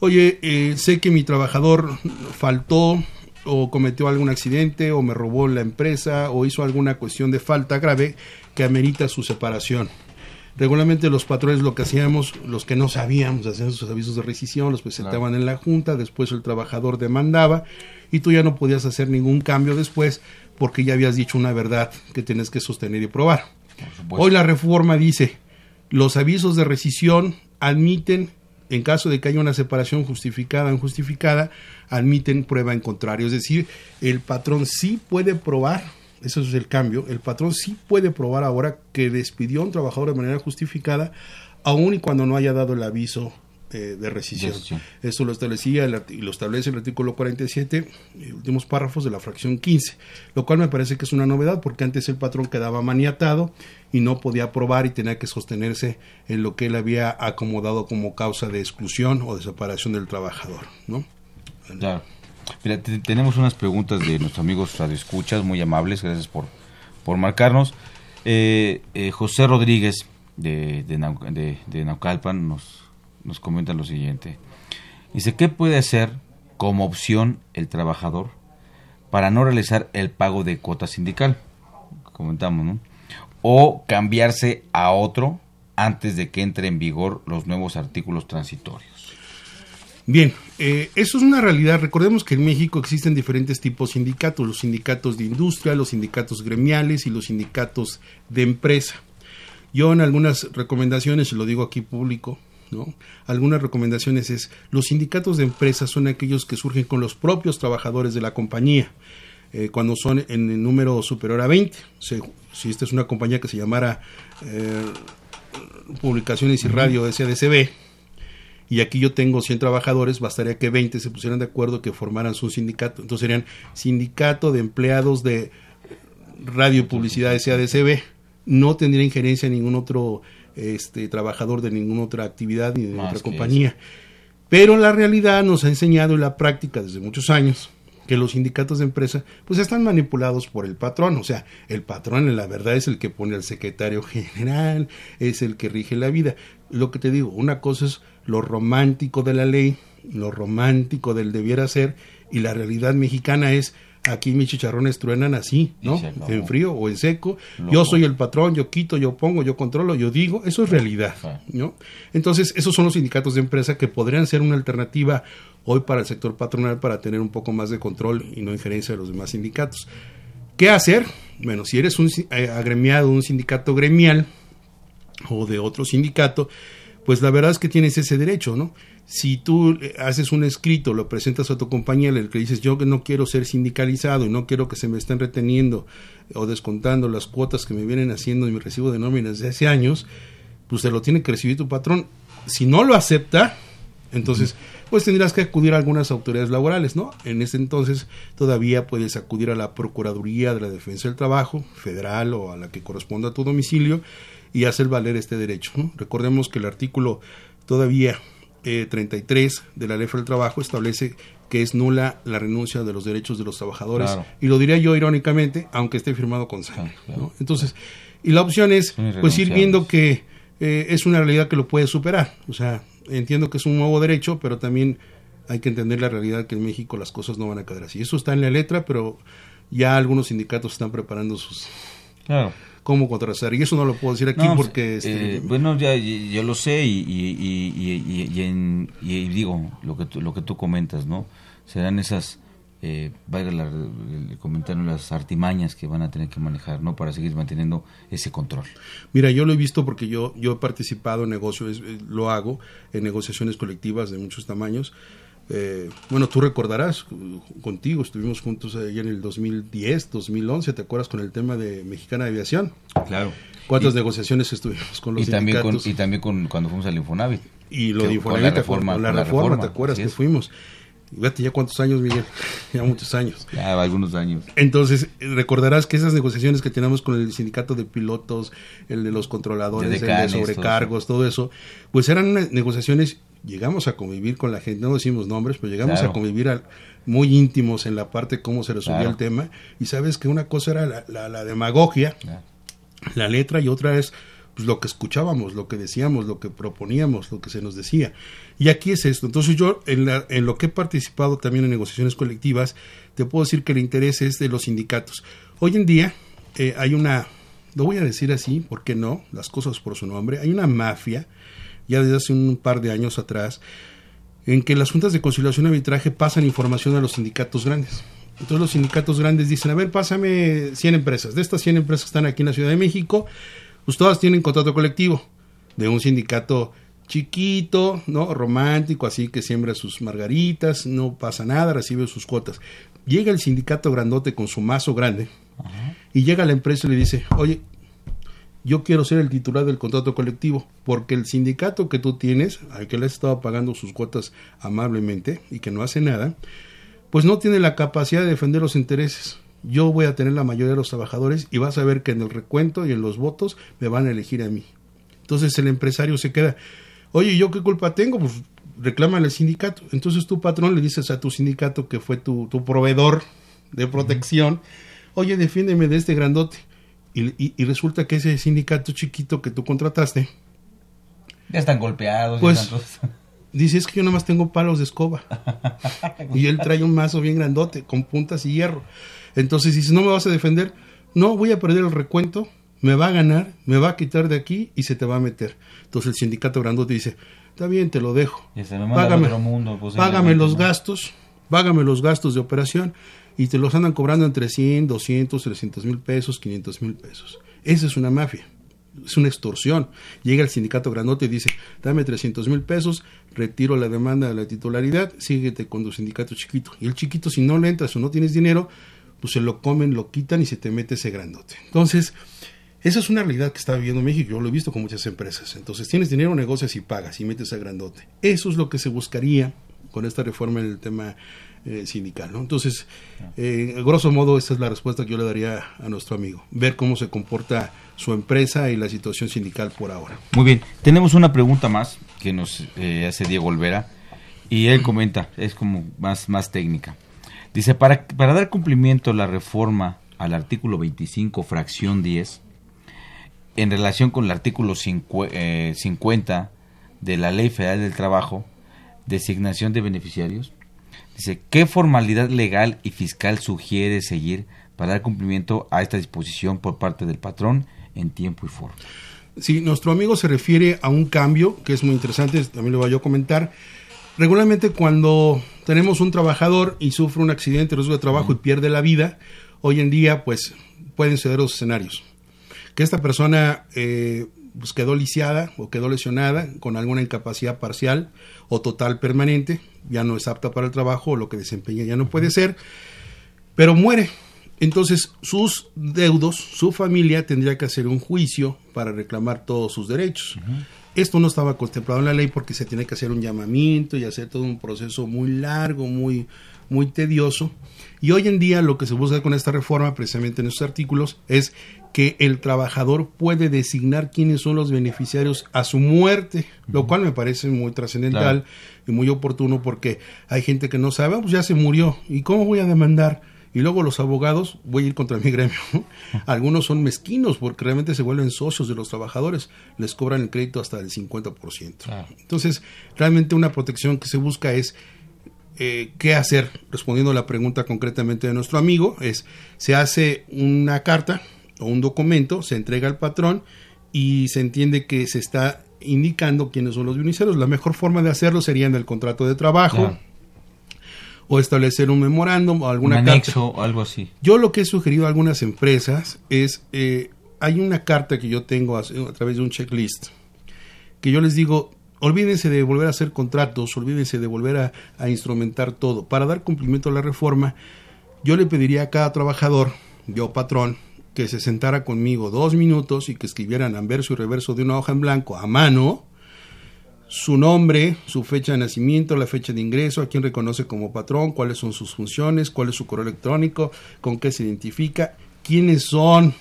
oye, eh, sé que mi trabajador faltó o cometió algún accidente o me robó la empresa o hizo alguna cuestión de falta grave que amerita su separación. Regularmente los patrones lo que hacíamos, los que no sabíamos, hacían sus avisos de rescisión, los presentaban en la junta, después el trabajador demandaba y tú ya no podías hacer ningún cambio después porque ya habías dicho una verdad que tienes que sostener y probar. Hoy la reforma dice, los avisos de rescisión admiten en caso de que haya una separación justificada o injustificada, admiten prueba en contrario. Es decir, el patrón sí puede probar, eso es el cambio, el patrón sí puede probar ahora que despidió a un trabajador de manera justificada, aun y cuando no haya dado el aviso eh, de rescisión. Eso lo establecía y lo establece el artículo 47, eh, últimos párrafos de la fracción 15, lo cual me parece que es una novedad porque antes el patrón quedaba maniatado y no podía probar y tenía que sostenerse en lo que él había acomodado como causa de exclusión o de separación del trabajador, ¿no? Claro. Mira, tenemos unas preguntas de nuestros amigos radioescuchas muy amables, gracias por, por marcarnos. Eh, José Rodríguez de, de, de Naucalpan nos nos comenta lo siguiente. Dice, ¿qué puede hacer como opción el trabajador para no realizar el pago de cuota sindical? Comentamos, ¿no? O cambiarse a otro antes de que entre en vigor los nuevos artículos transitorios. Bien, eh, eso es una realidad. Recordemos que en México existen diferentes tipos de sindicatos, los sindicatos de industria, los sindicatos gremiales y los sindicatos de empresa. Yo en algunas recomendaciones, y lo digo aquí público, algunas recomendaciones es, los sindicatos de empresas son aquellos que surgen con los propios trabajadores de la compañía, eh, cuando son en el número superior a 20. si esta es una compañía que se llamara eh, Publicaciones y Radio SADCB, y aquí yo tengo 100 trabajadores, bastaría que 20 se pusieran de acuerdo que formaran su sindicato. Entonces serían sindicato de empleados de radio publicidad SADCB. No tendría injerencia en ningún otro este, trabajador de ninguna otra actividad ni de otra compañía. Pero la realidad nos ha enseñado en la práctica desde muchos años que los sindicatos de empresa pues están manipulados por el patrón, o sea, el patrón en la verdad es el que pone al secretario general, es el que rige la vida. Lo que te digo, una cosa es lo romántico de la ley, lo romántico del debiera ser y la realidad mexicana es Aquí mis chicharrones truenan así, ¿no? En frío o en seco. Yo soy el patrón, yo quito, yo pongo, yo controlo, yo digo. Eso es realidad, ¿no? Entonces, esos son los sindicatos de empresa que podrían ser una alternativa hoy para el sector patronal para tener un poco más de control y no injerencia de los demás sindicatos. ¿Qué hacer? Bueno, si eres un eh, agremiado de un sindicato gremial o de otro sindicato, pues la verdad es que tienes ese derecho, ¿no? si tú haces un escrito, lo presentas a tu compañía, el que dices yo que no quiero ser sindicalizado y no quiero que se me estén reteniendo o descontando las cuotas que me vienen haciendo en mi recibo de nóminas de hace años, pues te lo tiene que recibir tu patrón. Si no lo acepta, entonces pues tendrás que acudir a algunas autoridades laborales, ¿no? En ese entonces todavía puedes acudir a la Procuraduría de la Defensa del Trabajo, federal o a la que corresponda a tu domicilio y hacer valer este derecho. Recordemos que el artículo todavía 33 eh, de la Ley del Trabajo establece que es nula la renuncia de los derechos de los trabajadores. Y lo diría yo irónicamente, aunque esté firmado con sangre. Entonces, y la opción es pues ir viendo que eh, es una realidad que lo puede superar. O sea, entiendo que es un nuevo derecho, pero también hay que entender la realidad que en México las cosas no van a quedar así. Eso está en la letra, pero ya algunos sindicatos están preparando sus... Claro cómo contrastar. Y eso no lo puedo decir aquí pues, porque... Este, eh, bueno, ya yo lo sé y, y, digo lo que, tú, lo que tú comentas, ¿no? Serán esas, eh, valga el comentario, las artimañas que van a tener que manejar, ¿no? Para seguir manteniendo ese control. Mira, yo lo he visto porque yo, yo he participado en negocios, lo hago, en negociaciones colectivas de muchos tamaños eh, bueno, tú recordarás, contigo estuvimos juntos allá en el 2010, 2011, ¿te acuerdas con el tema de Mexicana de Aviación? Claro. ¿Cuántas negociaciones estuvimos con los y también con, y también con, cuando fuimos al Infonavit. Y lo de Infonavit, la reforma, la, reforma, ¿te acuerdas que fuimos? Fíjate ya cuántos años, Miguel, ya muchos años. Ya algunos años. Entonces, recordarás que esas negociaciones que tenemos con el sindicato de pilotos, el de los controladores, De el de sobrecargos, todo eso, pues eran negociaciones, llegamos a convivir con la gente, no decimos nombres, pero llegamos Claro. a convivir al- muy íntimos en la parte cómo se resolvía Claro. el tema, y sabes que una cosa era la, la- la demagogia, la letra, y otra es pues, lo que escuchábamos, lo que decíamos, lo que proponíamos, lo que se nos decía. Y aquí es esto. Entonces yo, en, la- en lo que he participado también en negociaciones colectivas, te puedo decir que el interés es de los sindicatos. Hoy en día eh, hay una, lo voy a decir así, ¿por qué no? Las cosas por su nombre. Hay una mafia, ya desde hace un par de años atrás, en que las juntas de conciliación y arbitraje pasan información a los sindicatos grandes. Entonces los sindicatos grandes dicen, a ver, pásame 100 empresas. De estas 100 empresas que están aquí en la Ciudad de México, pues todas tienen contrato colectivo de un sindicato chiquito, ¿no? Romántico, así que siembra sus margaritas, no pasa nada, recibe sus cuotas. Llega el sindicato grandote con su mazo grande y llega a la empresa y le dice, oye, yo quiero ser el titular del contrato colectivo, porque el sindicato que tú tienes, al que le has estado pagando sus cuotas amablemente y que no hace nada, pues no tiene la capacidad de defender los intereses. Yo voy a tener la mayoría de los trabajadores y vas a ver que en el recuento y en los votos me van a elegir a mí. Entonces el empresario se queda, oye, ¿yo qué culpa tengo? Pues reclámale al sindicato. Entonces tu patrón le dices a tu sindicato que fue tu, tu proveedor de protección, oye, defiéndeme de este grandote. Y, y- y resulta que ese sindicato chiquito que tú contrataste, Ya están golpeados. pues están todos- dice, es que yo nada más tengo palos de escoba. y él trae un mazo bien grandote, con puntas y hierro. Entonces dice, no me vas a defender, no, voy a perder el recuento, me va a ganar, me va a quitar de aquí y se te va a meter. Entonces el sindicato grandote dice, está bien, te lo dejo. Se me Págame, mundo, pues, págame los gastos, págame los gastos de operación y te los andan cobrando entre 100, 200, 300 mil pesos, 500 mil pesos. Esa es una mafia, es una extorsión. Llega el sindicato grandote y dice, dame 300 mil pesos, retiro la demanda de la titularidad, síguete con tu sindicato chiquito. Y el chiquito, si no le entras o no tienes dinero, pues se lo comen, lo quitan y se te mete ese grandote. Entonces, esa es una realidad que está viviendo México, yo lo he visto con muchas empresas. Entonces, tienes dinero, negocias y pagas y metes a grandote. Eso es lo que se buscaría con esta reforma en el tema eh, sindical. ¿no? Entonces, eh, grosso modo, esta es la respuesta que yo le daría a nuestro amigo. Ver cómo se comporta su empresa y la situación sindical por ahora. Muy bien, tenemos una pregunta más que nos eh, hace Diego Olvera y él comenta, es como más, más técnica. Dice, para, para dar cumplimiento a la reforma al artículo 25, fracción 10, en relación con el artículo cincu- eh, 50 de la Ley Federal del Trabajo, designación de beneficiarios, dice, ¿qué formalidad legal y fiscal sugiere seguir para dar cumplimiento a esta disposición por parte del patrón en tiempo y forma? Si nuestro amigo se refiere a un cambio, que es muy interesante, también lo voy a comentar. Regularmente cuando tenemos un trabajador y sufre un accidente, riesgo de trabajo y pierde la vida, hoy en día pues pueden ser dos escenarios. Que esta persona eh, pues quedó lisiada o quedó lesionada con alguna incapacidad parcial o total permanente, ya no es apta para el trabajo o lo que desempeña ya no puede ser, pero muere. Entonces sus deudos, su familia tendría que hacer un juicio para reclamar todos sus derechos. Esto no estaba contemplado en la ley porque se tiene que hacer un llamamiento y hacer todo un proceso muy largo, muy, muy tedioso. Y hoy en día lo que se busca con esta reforma, precisamente en estos artículos, es que el trabajador puede designar quiénes son los beneficiarios a su muerte, lo cual me parece muy trascendental Claro. y muy oportuno porque hay gente que no sabe, "Ah, pues ya se murió, ¿y cómo voy a demandar? Y luego los abogados, voy a ir contra mi gremio, ¿no? algunos son mezquinos porque realmente se vuelven socios de los trabajadores, les cobran el crédito hasta del 50%. Entonces, realmente una protección que se busca es eh, qué hacer, respondiendo a la pregunta concretamente de nuestro amigo, es se hace una carta o un documento, se entrega al patrón y se entiende que se está indicando quiénes son los beneficiarios. La mejor forma de hacerlo sería en el contrato de trabajo o establecer un memorándum o alguna un carta. anexo o algo así. Yo lo que he sugerido a algunas empresas es, eh, hay una carta que yo tengo a, a través de un checklist, que yo les digo, olvídense de volver a hacer contratos, olvídense de volver a, a instrumentar todo. Para dar cumplimiento a la reforma, yo le pediría a cada trabajador, yo patrón, que se sentara conmigo dos minutos y que escribieran anverso y reverso de una hoja en blanco a mano su nombre, su fecha de nacimiento, la fecha de ingreso, a quién reconoce como patrón, cuáles son sus funciones, cuál es su correo electrónico, con qué se identifica, quiénes son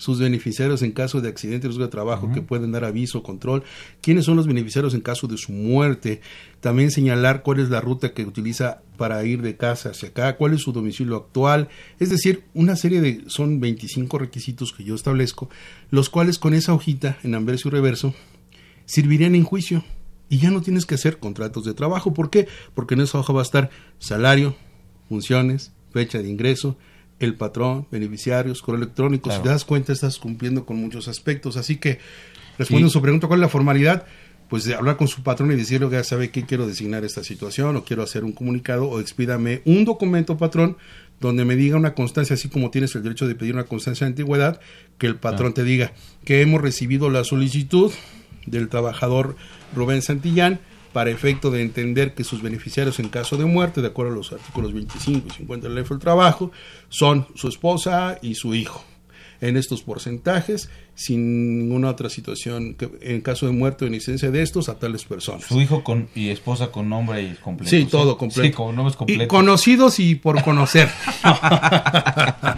sus beneficiarios en caso de accidente de trabajo que pueden dar aviso o control, quiénes son los beneficiarios en caso de su muerte, también señalar cuál es la ruta que utiliza para ir de casa hacia acá, cuál es su domicilio actual, es decir, una serie de, son 25 requisitos que yo establezco, los cuales con esa hojita en anverso y reverso servirían en juicio. Y ya no tienes que hacer contratos de trabajo, ¿por qué? Porque en esa hoja va a estar salario, funciones, fecha de ingreso, el patrón, beneficiarios, correo electrónico. Si te das cuenta, estás cumpliendo con muchos aspectos. Así que, respondiendo a su pregunta, ¿cuál es la formalidad? Pues de hablar con su patrón y decirle, ya sabe que quiero designar esta situación, o quiero hacer un comunicado, o expídame un documento, patrón, donde me diga una constancia, así como tienes el derecho de pedir una constancia de antigüedad, que el patrón te diga que hemos recibido la solicitud del trabajador Rubén Santillán para efecto de entender que sus beneficiarios en caso de muerte, de acuerdo a los artículos 25 y 50 de ley del trabajo, son su esposa y su hijo. En estos porcentajes, sin ninguna otra situación, que en caso de muerte o inicencia de estos, a tales personas. Su hijo con, y esposa con nombre y completo. Sí, todo completo. Sí, con nombres completos. Y conocidos y por conocer.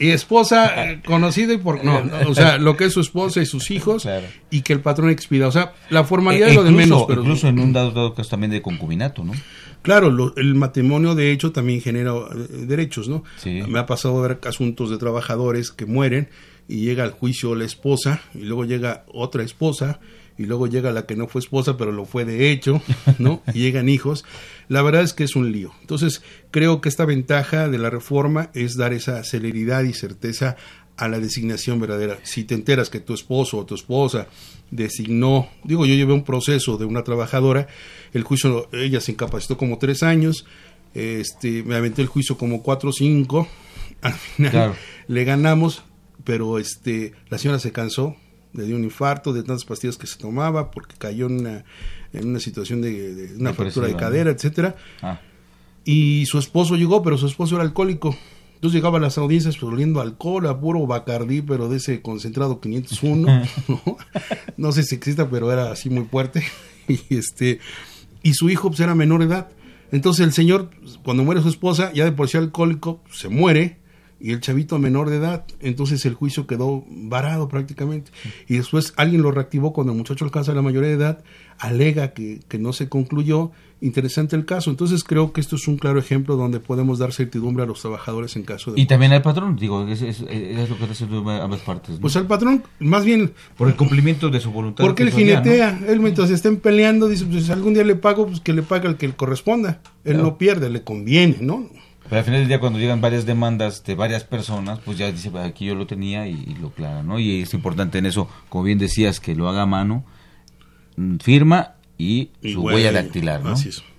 y esposa eh, conocida y por no, o sea lo que es su esposa y sus hijos y que el patrón expida o sea la formalidad e es lo de menos pero incluso en un dado, dado caso también de concubinato no claro el matrimonio de hecho también genera eh, derechos no me ha pasado ver asuntos de trabajadores que mueren y llega al juicio la esposa y luego llega otra esposa y luego llega la que no fue esposa, pero lo fue de hecho, ¿no? Y llegan hijos. La verdad es que es un lío. Entonces, creo que esta ventaja de la reforma es dar esa celeridad y certeza a la designación verdadera. Si te enteras que tu esposo o tu esposa designó, digo, yo llevé un proceso de una trabajadora, el juicio, ella se incapacitó como tres años, este, me aventé el juicio como cuatro o cinco, al final le ganamos, pero este, la señora se cansó, le dio un infarto de tantas pastillas que se tomaba porque cayó en una, en una situación de, una fractura de cadera, etcétera. Ah. Y su esposo llegó, pero su esposo era alcohólico. Entonces llegaba a las audiencias pues, oliendo alcohol, a puro bacardí, pero de ese concentrado 501. ¿no? no sé si exista, pero era así muy fuerte. y este y su hijo pues, era menor de edad. Entonces el señor, cuando muere su esposa, ya de por sí alcohólico, se muere y el chavito menor de edad. Entonces el juicio quedó varado prácticamente. Y después alguien lo reactivó cuando el muchacho alcanza la mayoría de edad, alega que, que no se concluyó. Interesante el caso. Entonces creo que esto es un claro ejemplo donde podemos dar certidumbre a los trabajadores en caso de... Y también al patrón, digo, es, es, es lo que hace ambas partes. Pues al patrón, más bien... Por el cumplimiento de su voluntad. Porque él jinetea, él mientras estén peleando, dice, pues algún día le pago, pues que le pague al que le corresponda. Él no pierde, le conviene, ¿no? Pero al final del día, cuando llegan varias demandas de varias personas, pues ya dice, aquí yo lo tenía y, lo clara, ¿no? Y es importante en eso, como bien decías, que lo haga a mano, mm, firma y, su huella dactilar, ¿no?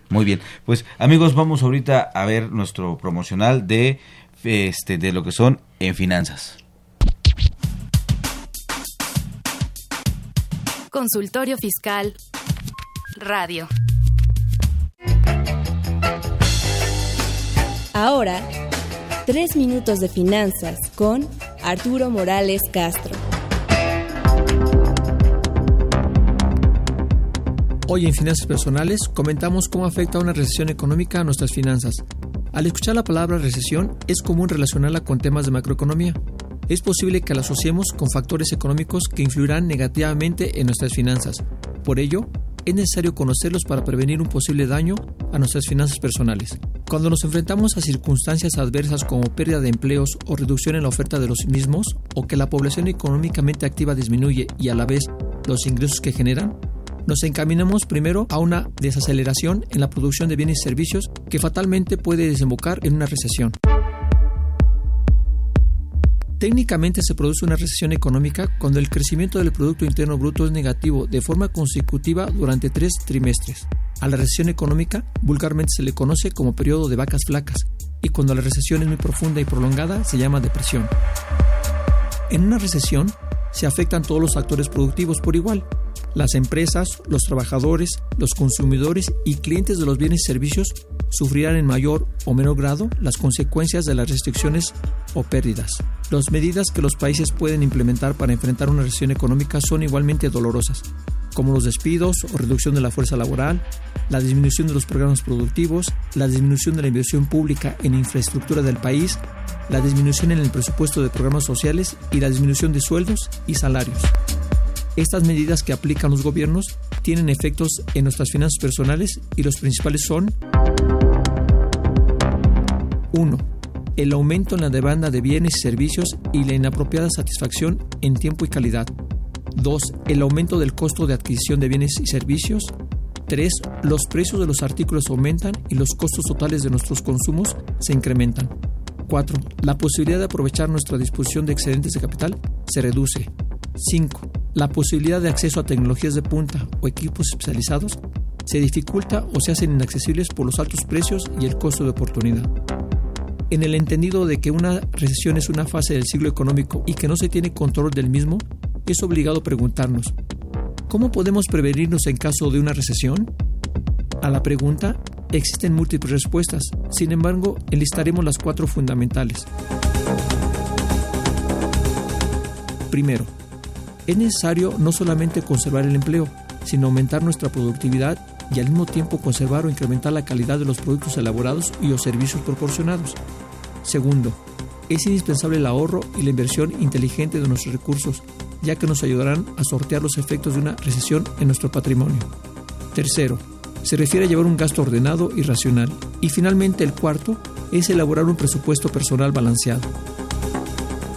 Muy bien. Pues amigos, vamos ahorita a ver nuestro promocional de, este, de lo que son en finanzas. Consultorio Fiscal Radio. Ahora, tres minutos de finanzas con Arturo Morales Castro. Hoy en Finanzas Personales comentamos cómo afecta una recesión económica a nuestras finanzas. Al escuchar la palabra recesión es común relacionarla con temas de macroeconomía. Es posible que la asociemos con factores económicos que influirán negativamente en nuestras finanzas. Por ello, es necesario conocerlos para prevenir un posible daño a nuestras finanzas personales. Cuando nos enfrentamos a circunstancias adversas como pérdida de empleos o reducción en la oferta de los mismos, o que la población económicamente activa disminuye y a la vez los ingresos que generan, nos encaminamos primero a una desaceleración en la producción de bienes y servicios que fatalmente puede desembocar en una recesión. Técnicamente se produce una recesión económica cuando el crecimiento del Producto Interno Bruto es negativo de forma consecutiva durante tres trimestres. A la recesión económica vulgarmente se le conoce como periodo de vacas flacas y cuando la recesión es muy profunda y prolongada se llama depresión. En una recesión se afectan todos los actores productivos por igual, las empresas, los trabajadores, los consumidores y clientes de los bienes y servicios sufrirán en mayor o menor grado las consecuencias de las restricciones o pérdidas. Las medidas que los países pueden implementar para enfrentar una recesión económica son igualmente dolorosas. Como los despidos o reducción de la fuerza laboral, la disminución de los programas productivos, la disminución de la inversión pública en infraestructura del país, la disminución en el presupuesto de programas sociales y la disminución de sueldos y salarios. Estas medidas que aplican los gobiernos tienen efectos en nuestras finanzas personales y los principales son 1. El aumento en la demanda de bienes y servicios y la inapropiada satisfacción en tiempo y calidad. 2. El aumento del costo de adquisición de bienes y servicios. 3. Los precios de los artículos aumentan y los costos totales de nuestros consumos se incrementan. 4. La posibilidad de aprovechar nuestra disposición de excedentes de capital se reduce. 5. La posibilidad de acceso a tecnologías de punta o equipos especializados se dificulta o se hacen inaccesibles por los altos precios y el costo de oportunidad. En el entendido de que una recesión es una fase del ciclo económico y que no se tiene control del mismo, es obligado preguntarnos, ¿cómo podemos prevenirnos en caso de una recesión? A la pregunta existen múltiples respuestas, sin embargo, enlistaremos las cuatro fundamentales. Primero, es necesario no solamente conservar el empleo, sino aumentar nuestra productividad y al mismo tiempo conservar o incrementar la calidad de los productos elaborados y los servicios proporcionados. Segundo, es indispensable el ahorro y la inversión inteligente de nuestros recursos, ya que nos ayudarán a sortear los efectos de una recesión en nuestro patrimonio. Tercero, se refiere a llevar un gasto ordenado y racional. Y finalmente el cuarto es elaborar un presupuesto personal balanceado.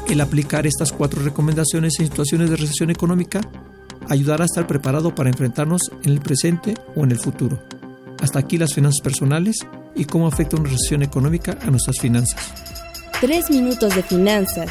El aplicar estas cuatro recomendaciones en situaciones de recesión económica ayudará a estar preparado para enfrentarnos en el presente o en el futuro. Hasta aquí las finanzas personales y cómo afecta una recesión económica a nuestras finanzas. Tres minutos de finanzas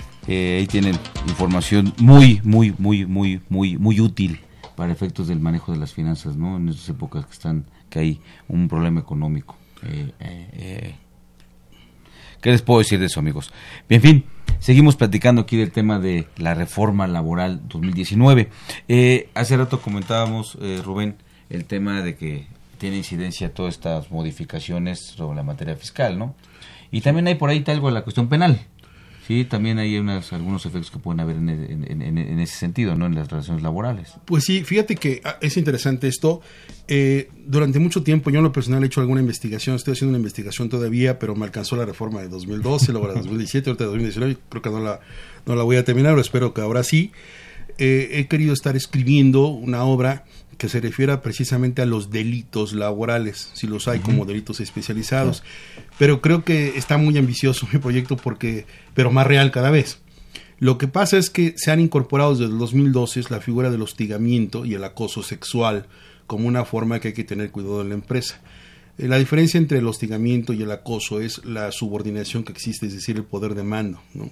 eh, ahí tienen información muy, muy, muy, muy, muy, muy útil para efectos del manejo de las finanzas, ¿no? En estas épocas que están, que hay un problema económico. Eh, eh, ¿Qué les puedo decir de eso, amigos? En fin, seguimos platicando aquí del tema de la reforma laboral 2019. Eh, hace rato comentábamos, Rubén, el tema de que tiene incidencia todas estas modificaciones sobre la materia fiscal, ¿no? Y también hay por ahí algo de la cuestión penal. Sí, también hay unas, algunos efectos que pueden haber en, ese sentido, ¿no? En las relaciones laborales. Pues sí, fíjate que ah, es interesante esto. Eh, durante mucho tiempo, yo en lo personal he hecho alguna investigación, estoy haciendo una investigación todavía, pero me alcanzó la reforma de 2012, luego la de 2017, ahorita de 2019, creo que no la, no la voy a terminar, pero espero que ahora sí. Eh, he querido estar escribiendo una obra que se refiera precisamente a los delitos laborales, si los hay como delitos especializados. Pero creo que está muy ambicioso mi proyecto porque, pero más real cada vez. Lo que pasa es que se han incorporado desde el 2012 la figura del hostigamiento y el acoso sexual como una forma que hay que tener cuidado en la empresa. Eh, la diferencia entre el hostigamiento y el acoso es la subordinación que existe, es decir, el poder de mando. ¿no?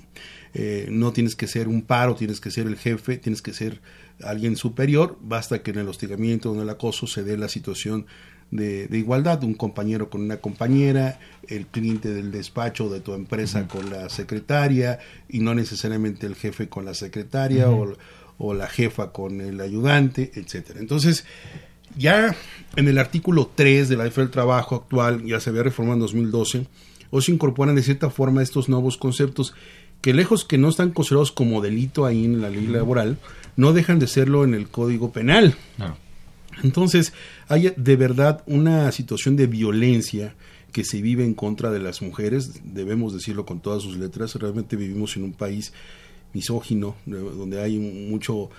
Eh, no tienes que ser un paro, tienes que ser el jefe, tienes que ser alguien superior, basta que en el hostigamiento o en el acoso se dé la situación de, igualdad, un compañero con una compañera, el cliente del despacho de tu empresa con la secretaria y no necesariamente el jefe con la secretaria o, o, la jefa con el ayudante, etcétera. Entonces, ya en el artículo 3 de la ley del trabajo actual, ya se había reformado en 2012, o se incorporan de cierta forma estos nuevos conceptos que lejos que no están considerados como delito ahí en la ley laboral, no dejan de serlo en el Código Penal. Entonces, hay de verdad una situación de violencia que se vive en contra de las mujeres, debemos decirlo con todas sus letras, realmente vivimos en un país misógino, donde hay mucho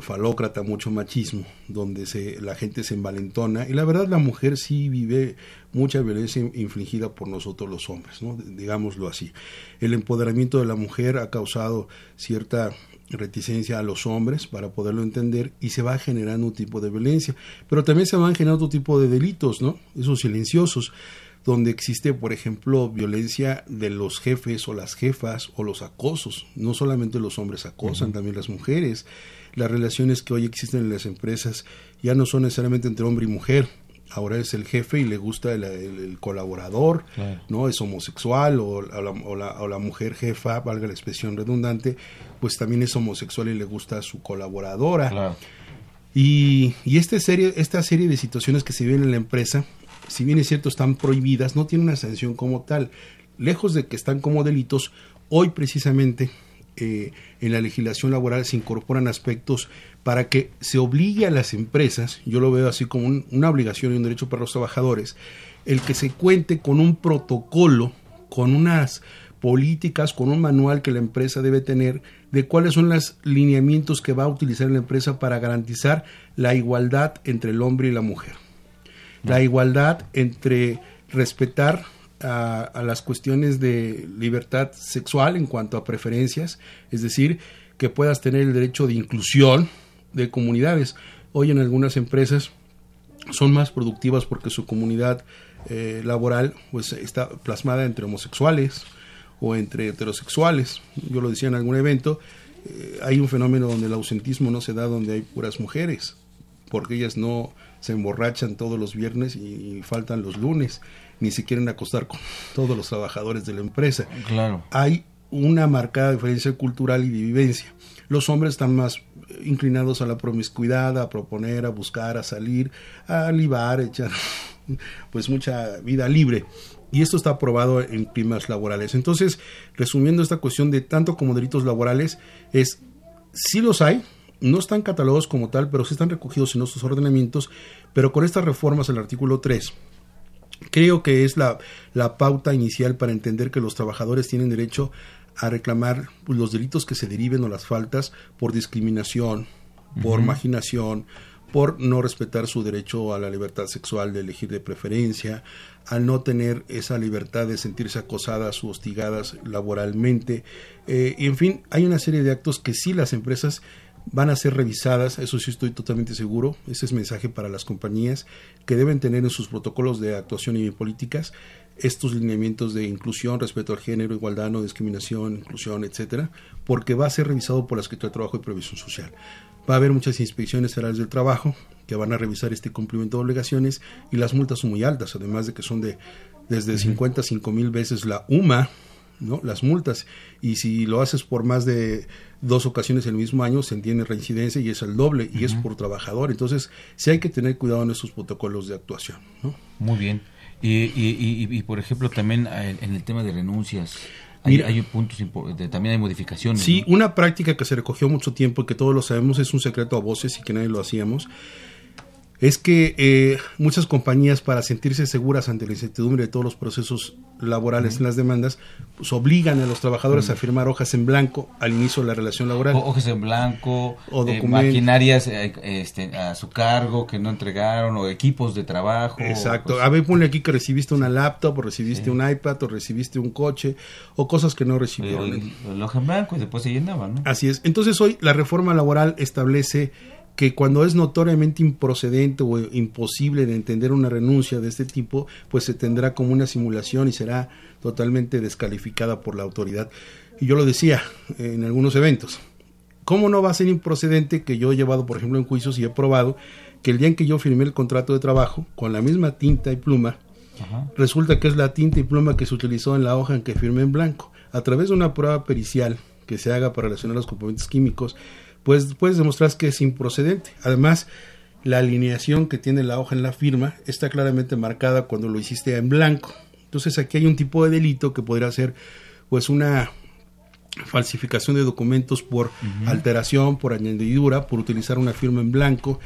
falócrata, mucho machismo, donde se, la gente se envalentona y la verdad la mujer sí vive mucha violencia infligida por nosotros los hombres, ¿no? digámoslo así. El empoderamiento de la mujer ha causado cierta reticencia a los hombres para poderlo entender y se va generando un tipo de violencia, pero también se van generando otro tipo de delitos, ¿no? Esos silenciosos. donde existe, por ejemplo, violencia de los jefes o las jefas o los acosos. No solamente los hombres acosan, también las mujeres. Las relaciones que hoy existen en las empresas ya no son necesariamente entre hombre y mujer. Ahora es el jefe y le gusta el, el- el colaborador, ¿no? Es homosexual o, la, o la- o la mujer jefa, valga la expresión redundante, pues también es homosexual y le gusta a su colaboradora. Y, y esta, serie, esta serie de situaciones que se viven en la empresa, si bien es cierto están prohibidas, no tienen una sanción como tal. Lejos de que están como delitos, hoy precisamente eh, en la legislación laboral se incorporan aspectos para que se obligue a las empresas, yo lo veo así como un- una obligación y un derecho para los trabajadores, el que se cuente con un protocolo, con unas políticas, con un manual que la empresa debe tener de cuáles son los lineamientos que va a utilizar la empresa para garantizar la igualdad entre el hombre y la mujer. La igualdad entre respetar a, las cuestiones de libertad sexual en cuanto a preferencias, es decir, que puedas tener el derecho de inclusión de comunidades. Hoy en algunas empresas son más productivas porque su comunidad eh, laboral pues está plasmada entre homosexuales o entre heterosexuales. Yo lo decía en algún evento, eh, hay un fenómeno donde el ausentismo no se da donde hay puras mujeres, porque ellas no se emborrachan todos los viernes y faltan los lunes, ni se quieren acostar con todos los trabajadores de la empresa. Claro. Hay una marcada diferencia cultural y de vivencia. Los hombres están más inclinados a la promiscuidad, a proponer, a buscar, a salir, a libar, a echar pues mucha vida libre. Y esto está aprobado en climas laborales. Entonces, resumiendo esta cuestión de tanto como delitos laborales, es, sí los hay, no están catalogados como tal, pero sí están recogidos en nuestros ordenamientos, pero con estas reformas al artículo 3, creo que es la, la pauta inicial para entender que los trabajadores tienen derecho a reclamar pues, los delitos que se deriven o las faltas por discriminación, por Ujú. marginación, por no respetar su derecho a la libertad sexual de elegir de preferencia, al no tener esa libertad de sentirse acosadas o hostigadas laboralmente. Eh, y en fin, hay una serie de actos que sí las empresas van a ser revisadas, eso sí estoy totalmente seguro, ese es mensaje para las compañías que deben tener en sus protocolos de actuación y políticas estos lineamientos de inclusión, respeto al género, igualdad, no discriminación, inclusión, etcétera, porque va a ser revisado por la Secretaría de Trabajo y Previsión Social. Va a haber muchas inspecciones federales del trabajo que van a revisar este cumplimiento de obligaciones y las multas son muy altas, además de que son de desde 50 a 5 mil veces la UMA, ¿no? las multas. Y si lo haces por más de dos ocasiones en el mismo año, se entiende reincidencia y es el doble y es por trabajador. Entonces, sí hay que tener cuidado en estos protocolos de actuación. ¿no? Muy bien. Y, y, y, y, por ejemplo, también eh, en el tema de renuncias, hay, Mira. hay puntos de- también hay modificaciones. Sí, ¿no? una práctica que se recogió mucho tiempo y que todos lo sabemos es un secreto a voces y que nadie lo hacíamos. Es que eh, muchas compañías, para sentirse seguras ante la incertidumbre de todos los procesos laborales en las demandas, pues obligan a los trabajadores a firmar hojas en blanco al inicio de la relación laboral. O- hojas en blanco, O eh, maquinarias eh, este, a su cargo que no entregaron, o equipos de trabajo. Exacto. a ver, ponle aquí que recibiste una laptop, o recibiste un iPad, o recibiste un coche, o cosas que no recibieron. el hoja en blanco y después se llenaba, ¿no? Así es. Entonces hoy la reforma laboral establece que cuando es notoriamente improcedente o imposible de entender una renuncia de este tipo, pues se tendrá como una simulación y será totalmente descalificada por la autoridad. Y yo lo decía en algunos eventos. ¿Cómo no va a ser improcedente que yo he llevado, por ejemplo, en juicios y he probado que el día en que yo firmé el contrato de trabajo con la misma tinta y pluma, Ajá. resulta que es la tinta y pluma que se utilizó en la hoja en que firmé en blanco. A través de una prueba pericial que se haga para relacionar los componentes químicos, pues puedes demostrar que es improcedente. Además, la alineación que tiene la hoja en la firma está claramente marcada cuando lo hiciste en blanco. Entonces aquí hay un tipo de delito que podría ser pues una falsificación de documentos por alteración, por añadidura, por utilizar una firma en blanco.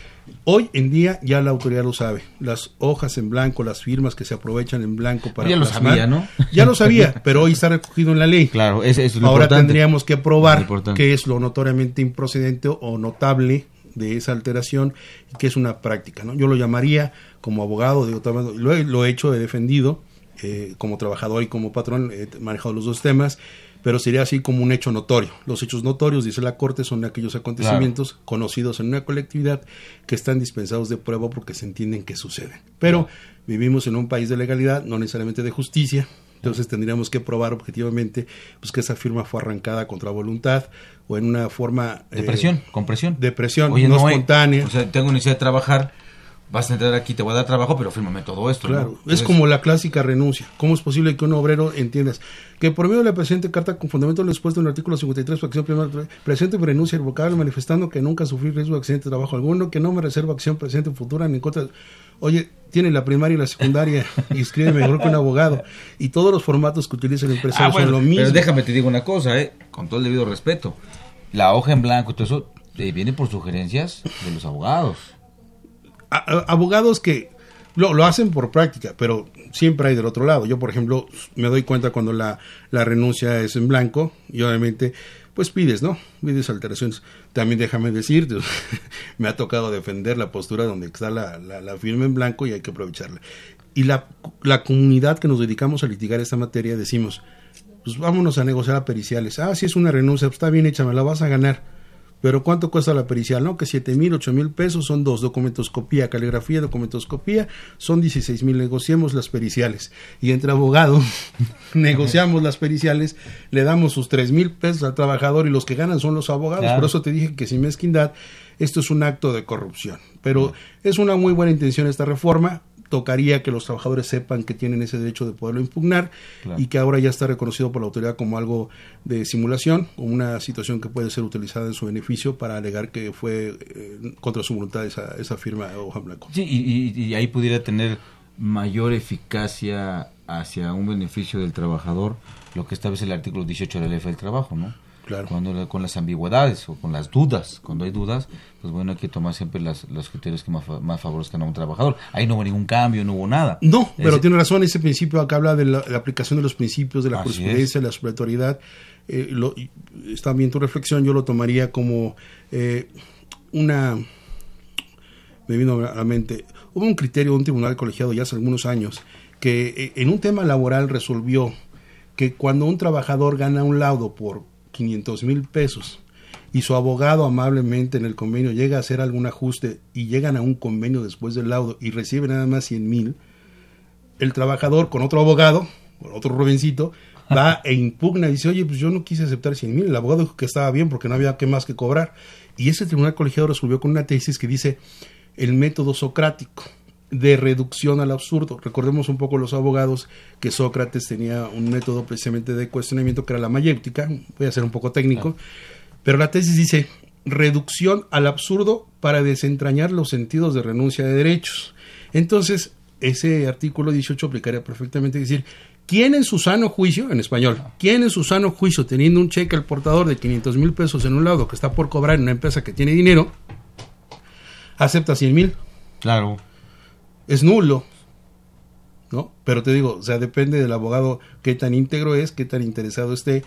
Hoy en día ya la autoridad lo sabe. Las hojas en blanco, las firmas que se aprovechan en blanco para Ya lo sabía, ¿no? Ya lo sabía, pero hoy está recogido en la ley. Claro, es, es lo Ahora importante. tendríamos que probar importante. qué es lo notoriamente improcedente o notable de esa alteración y que es una práctica. ¿no? Yo lo llamaría como abogado, de otra manera, lo, he, lo he hecho, he defendido eh, como trabajador y como patrón, he manejado los dos temas. Pero sería así como un hecho notorio. Los hechos notorios, dice la Corte, son aquellos acontecimientos conocidos en una colectividad que están dispensados de prueba porque se entienden que suceden. Pero vivimos en un país de legalidad, no necesariamente de justicia, entonces tendríamos que probar objetivamente pues que esa firma fue arrancada contra voluntad o en una forma de presión, eh, con presión, de presión, no, espontánea. o sea, tengo necesidad de trabajar, vas a entrar aquí, te voy a dar trabajo, pero fírmame todo esto. Claro, es como la clásica renuncia. ¿Cómo es posible que un obrero entiendas que por medio de la presente carta con fundamento en lo expuesto en el artículo 53, fracción primera, presente renuncia irrevocable manifestando que nunca sufrí riesgo de accidente de trabajo alguno, que no me reservo acción presente o futura ni en contra Oye, tiene la primaria y la secundaria y escribe mejor que un abogado. Y todos los formatos que utiliza el empresario ah, son lo mismo. Pero déjame te digo una cosa, eh, con todo el debido respeto. La hoja en blanco y todo eso eh, viene por sugerencias de los abogados. Abogados que lo, lo, hacen por práctica, pero siempre hay del otro lado. Yo, por ejemplo, me doy cuenta cuando la, la renuncia es en blanco y obviamente pues pides, ¿no? Pides alteraciones. También déjame decirte, me ha tocado defender la postura donde está la, la, firma en blanco y hay que aprovecharla. Y la, la comunidad que nos dedicamos a litigar esta materia decimos, pues vámonos a negociar a periciales. Ah, si es una renuncia, pues está bien hecha, me la vas a ganar. Pero ¿cuánto cuesta la pericial? No, que siete mil, ocho mil pesos son dos documentoscopía, caligrafía, documentoscopía, son dieciséis mil, negociemos las periciales. Y entre abogado, negociamos las periciales, le damos sus tres mil pesos al trabajador y los que ganan son los abogados. Por eso te dije que sin mezquindad, esto es un acto de corrupción. Pero es una muy buena intención esta reforma, tocaría que los trabajadores sepan que tienen ese derecho de poderlo impugnar y que ahora ya está reconocido por la autoridad como algo de simulación, como una situación que puede ser utilizada en su beneficio para alegar que fue eh, contra su voluntad esa, esa firma de hoja blanco. Sí, y, ahí pudiera tener mayor eficacia hacia un beneficio del trabajador lo que establece el artículo 18 de la ley del trabajo, ¿no? Claro. Cuando, con las ambigüedades o con las dudas, cuando hay dudas, pues bueno, hay que tomar siempre las, los criterios que más, más favorezcan a un trabajador. Ahí no hubo ningún cambio, no hubo nada. No, pero tiene razón, ese principio acá habla de la, aplicación de los principios, de la jurisprudencia, de la supletoriedad. Eh, lo, está bien tu reflexión, yo lo tomaría como eh, una... Me vino a la mente, hubo un criterio de un tribunal colegiado ya hace algunos años que eh, en un tema laboral resolvió que cuando un trabajador gana un laudo por 500 mil pesos. Y su abogado amablemente en el convenio llega a hacer algún ajuste y llegan a un convenio después del laudo y recibe nada más 100 mil, el trabajador con otro abogado, con otro Rubencito, va e impugna y dice, oye, pues yo no quise aceptar 100 mil, el abogado dijo que estaba bien porque no había que más que cobrar. Y ese tribunal colegiado resolvió con una tesis que dice el método socrático de reducción al absurdo. Recordemos un poco los abogados que Sócrates tenía un método precisamente de cuestionamiento que era la mayéutica, voy a ser un poco técnico, pero la tesis dice reducción al absurdo para desentrañar los sentidos de renuncia de derechos. Entonces, ese artículo 18 aplicaría perfectamente decir, ¿quién en su sano juicio, en español, quién en su sano juicio, teniendo un cheque al portador de 500 mil pesos en un lado que está por cobrar en una empresa que tiene dinero, acepta 100 mil? Claro es nulo. ¿No? Pero te digo, o sea, depende del abogado qué tan íntegro es, qué tan interesado esté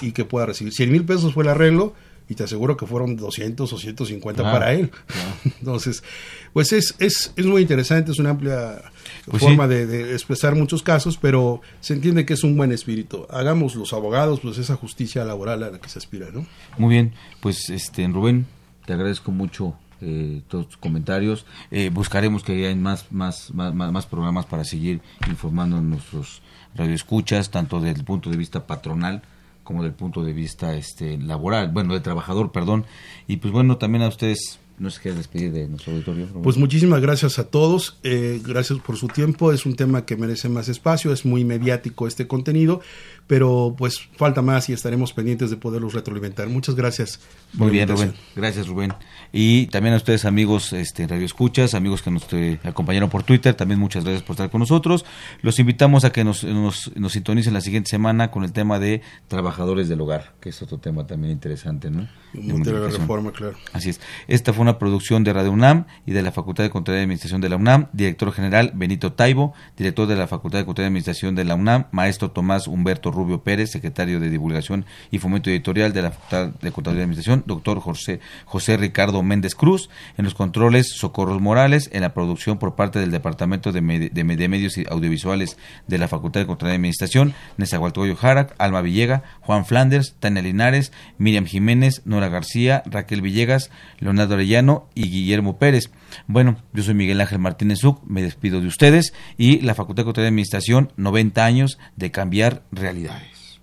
y que pueda recibir. 100 mil pesos fue el arreglo y te aseguro que fueron 200 o 150 para él. Entonces, pues es, es, es muy interesante, es una amplia pues forma de, expresar muchos casos, pero se entiende que es un buen espíritu. Hagamos los abogados, pues esa justicia laboral a la que se aspira, ¿no? Muy bien, pues este Rubén, te agradezco mucho eh, todos tus comentarios. Eh, buscaremos que haya más, más, más, más programas para seguir informando a nuestros radioescuchas, tanto desde el punto de vista patronal como del punto de vista este laboral, bueno, de trabajador, perdón. Y pues bueno, también a ustedes no se quiere despedir de nuestro auditorio. Pues muchísimas gracias a todos, eh, gracias por su tiempo, es un tema que merece más espacio, es muy mediático este contenido, pero pues falta más y estaremos pendientes de poderlos retroalimentar. Muchas gracias. Muy bien, Rubén. Gracias, Rubén. Y también a ustedes, amigos este, Radio Escuchas, amigos que nos eh, acompañaron por Twitter, también muchas gracias por estar con nosotros. Los invitamos a que nos, nos, nos sintonicen la siguiente semana con el tema de trabajadores del hogar, que es otro tema también interesante, ¿no? De la reforma, claro. Así es. Esta fue una producción de Radio UNAM y de la Facultad de Contaduría y Administración de la UNAM, director general Benito Taibo, director de la Facultad de Contaduría y Administración de la UNAM, maestro Tomás Humberto Rubio Pérez, secretario de Divulgación y Fomento Editorial de la Facultad de Contaduría y Administración, doctor José, José Ricardo Méndez Cruz, en los controles Socorros Morales, en la producción por parte del Departamento de, de, Medios Audiovisuales de la Facultad de Contaduría y Administración, Nezahualcóyotl Jarac, Alma Villega, Juan Flanders, Tania Linares, Miriam Jiménez, Nora García, Raquel Villegas, Leonardo Arellano y Guillermo Pérez. Bueno, yo soy Miguel Ángel Martínez Zuc, me despido de ustedes y la Facultad de y Administración, 90 años de cambiar realidades.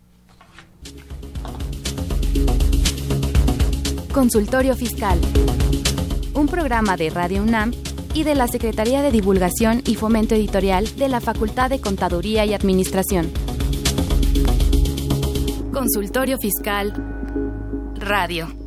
Consultorio Fiscal. Un programa de Radio UNAM y de la Secretaría de Divulgación y Fomento Editorial de la Facultad de Contaduría y Administración. Consultorio Fiscal Radio.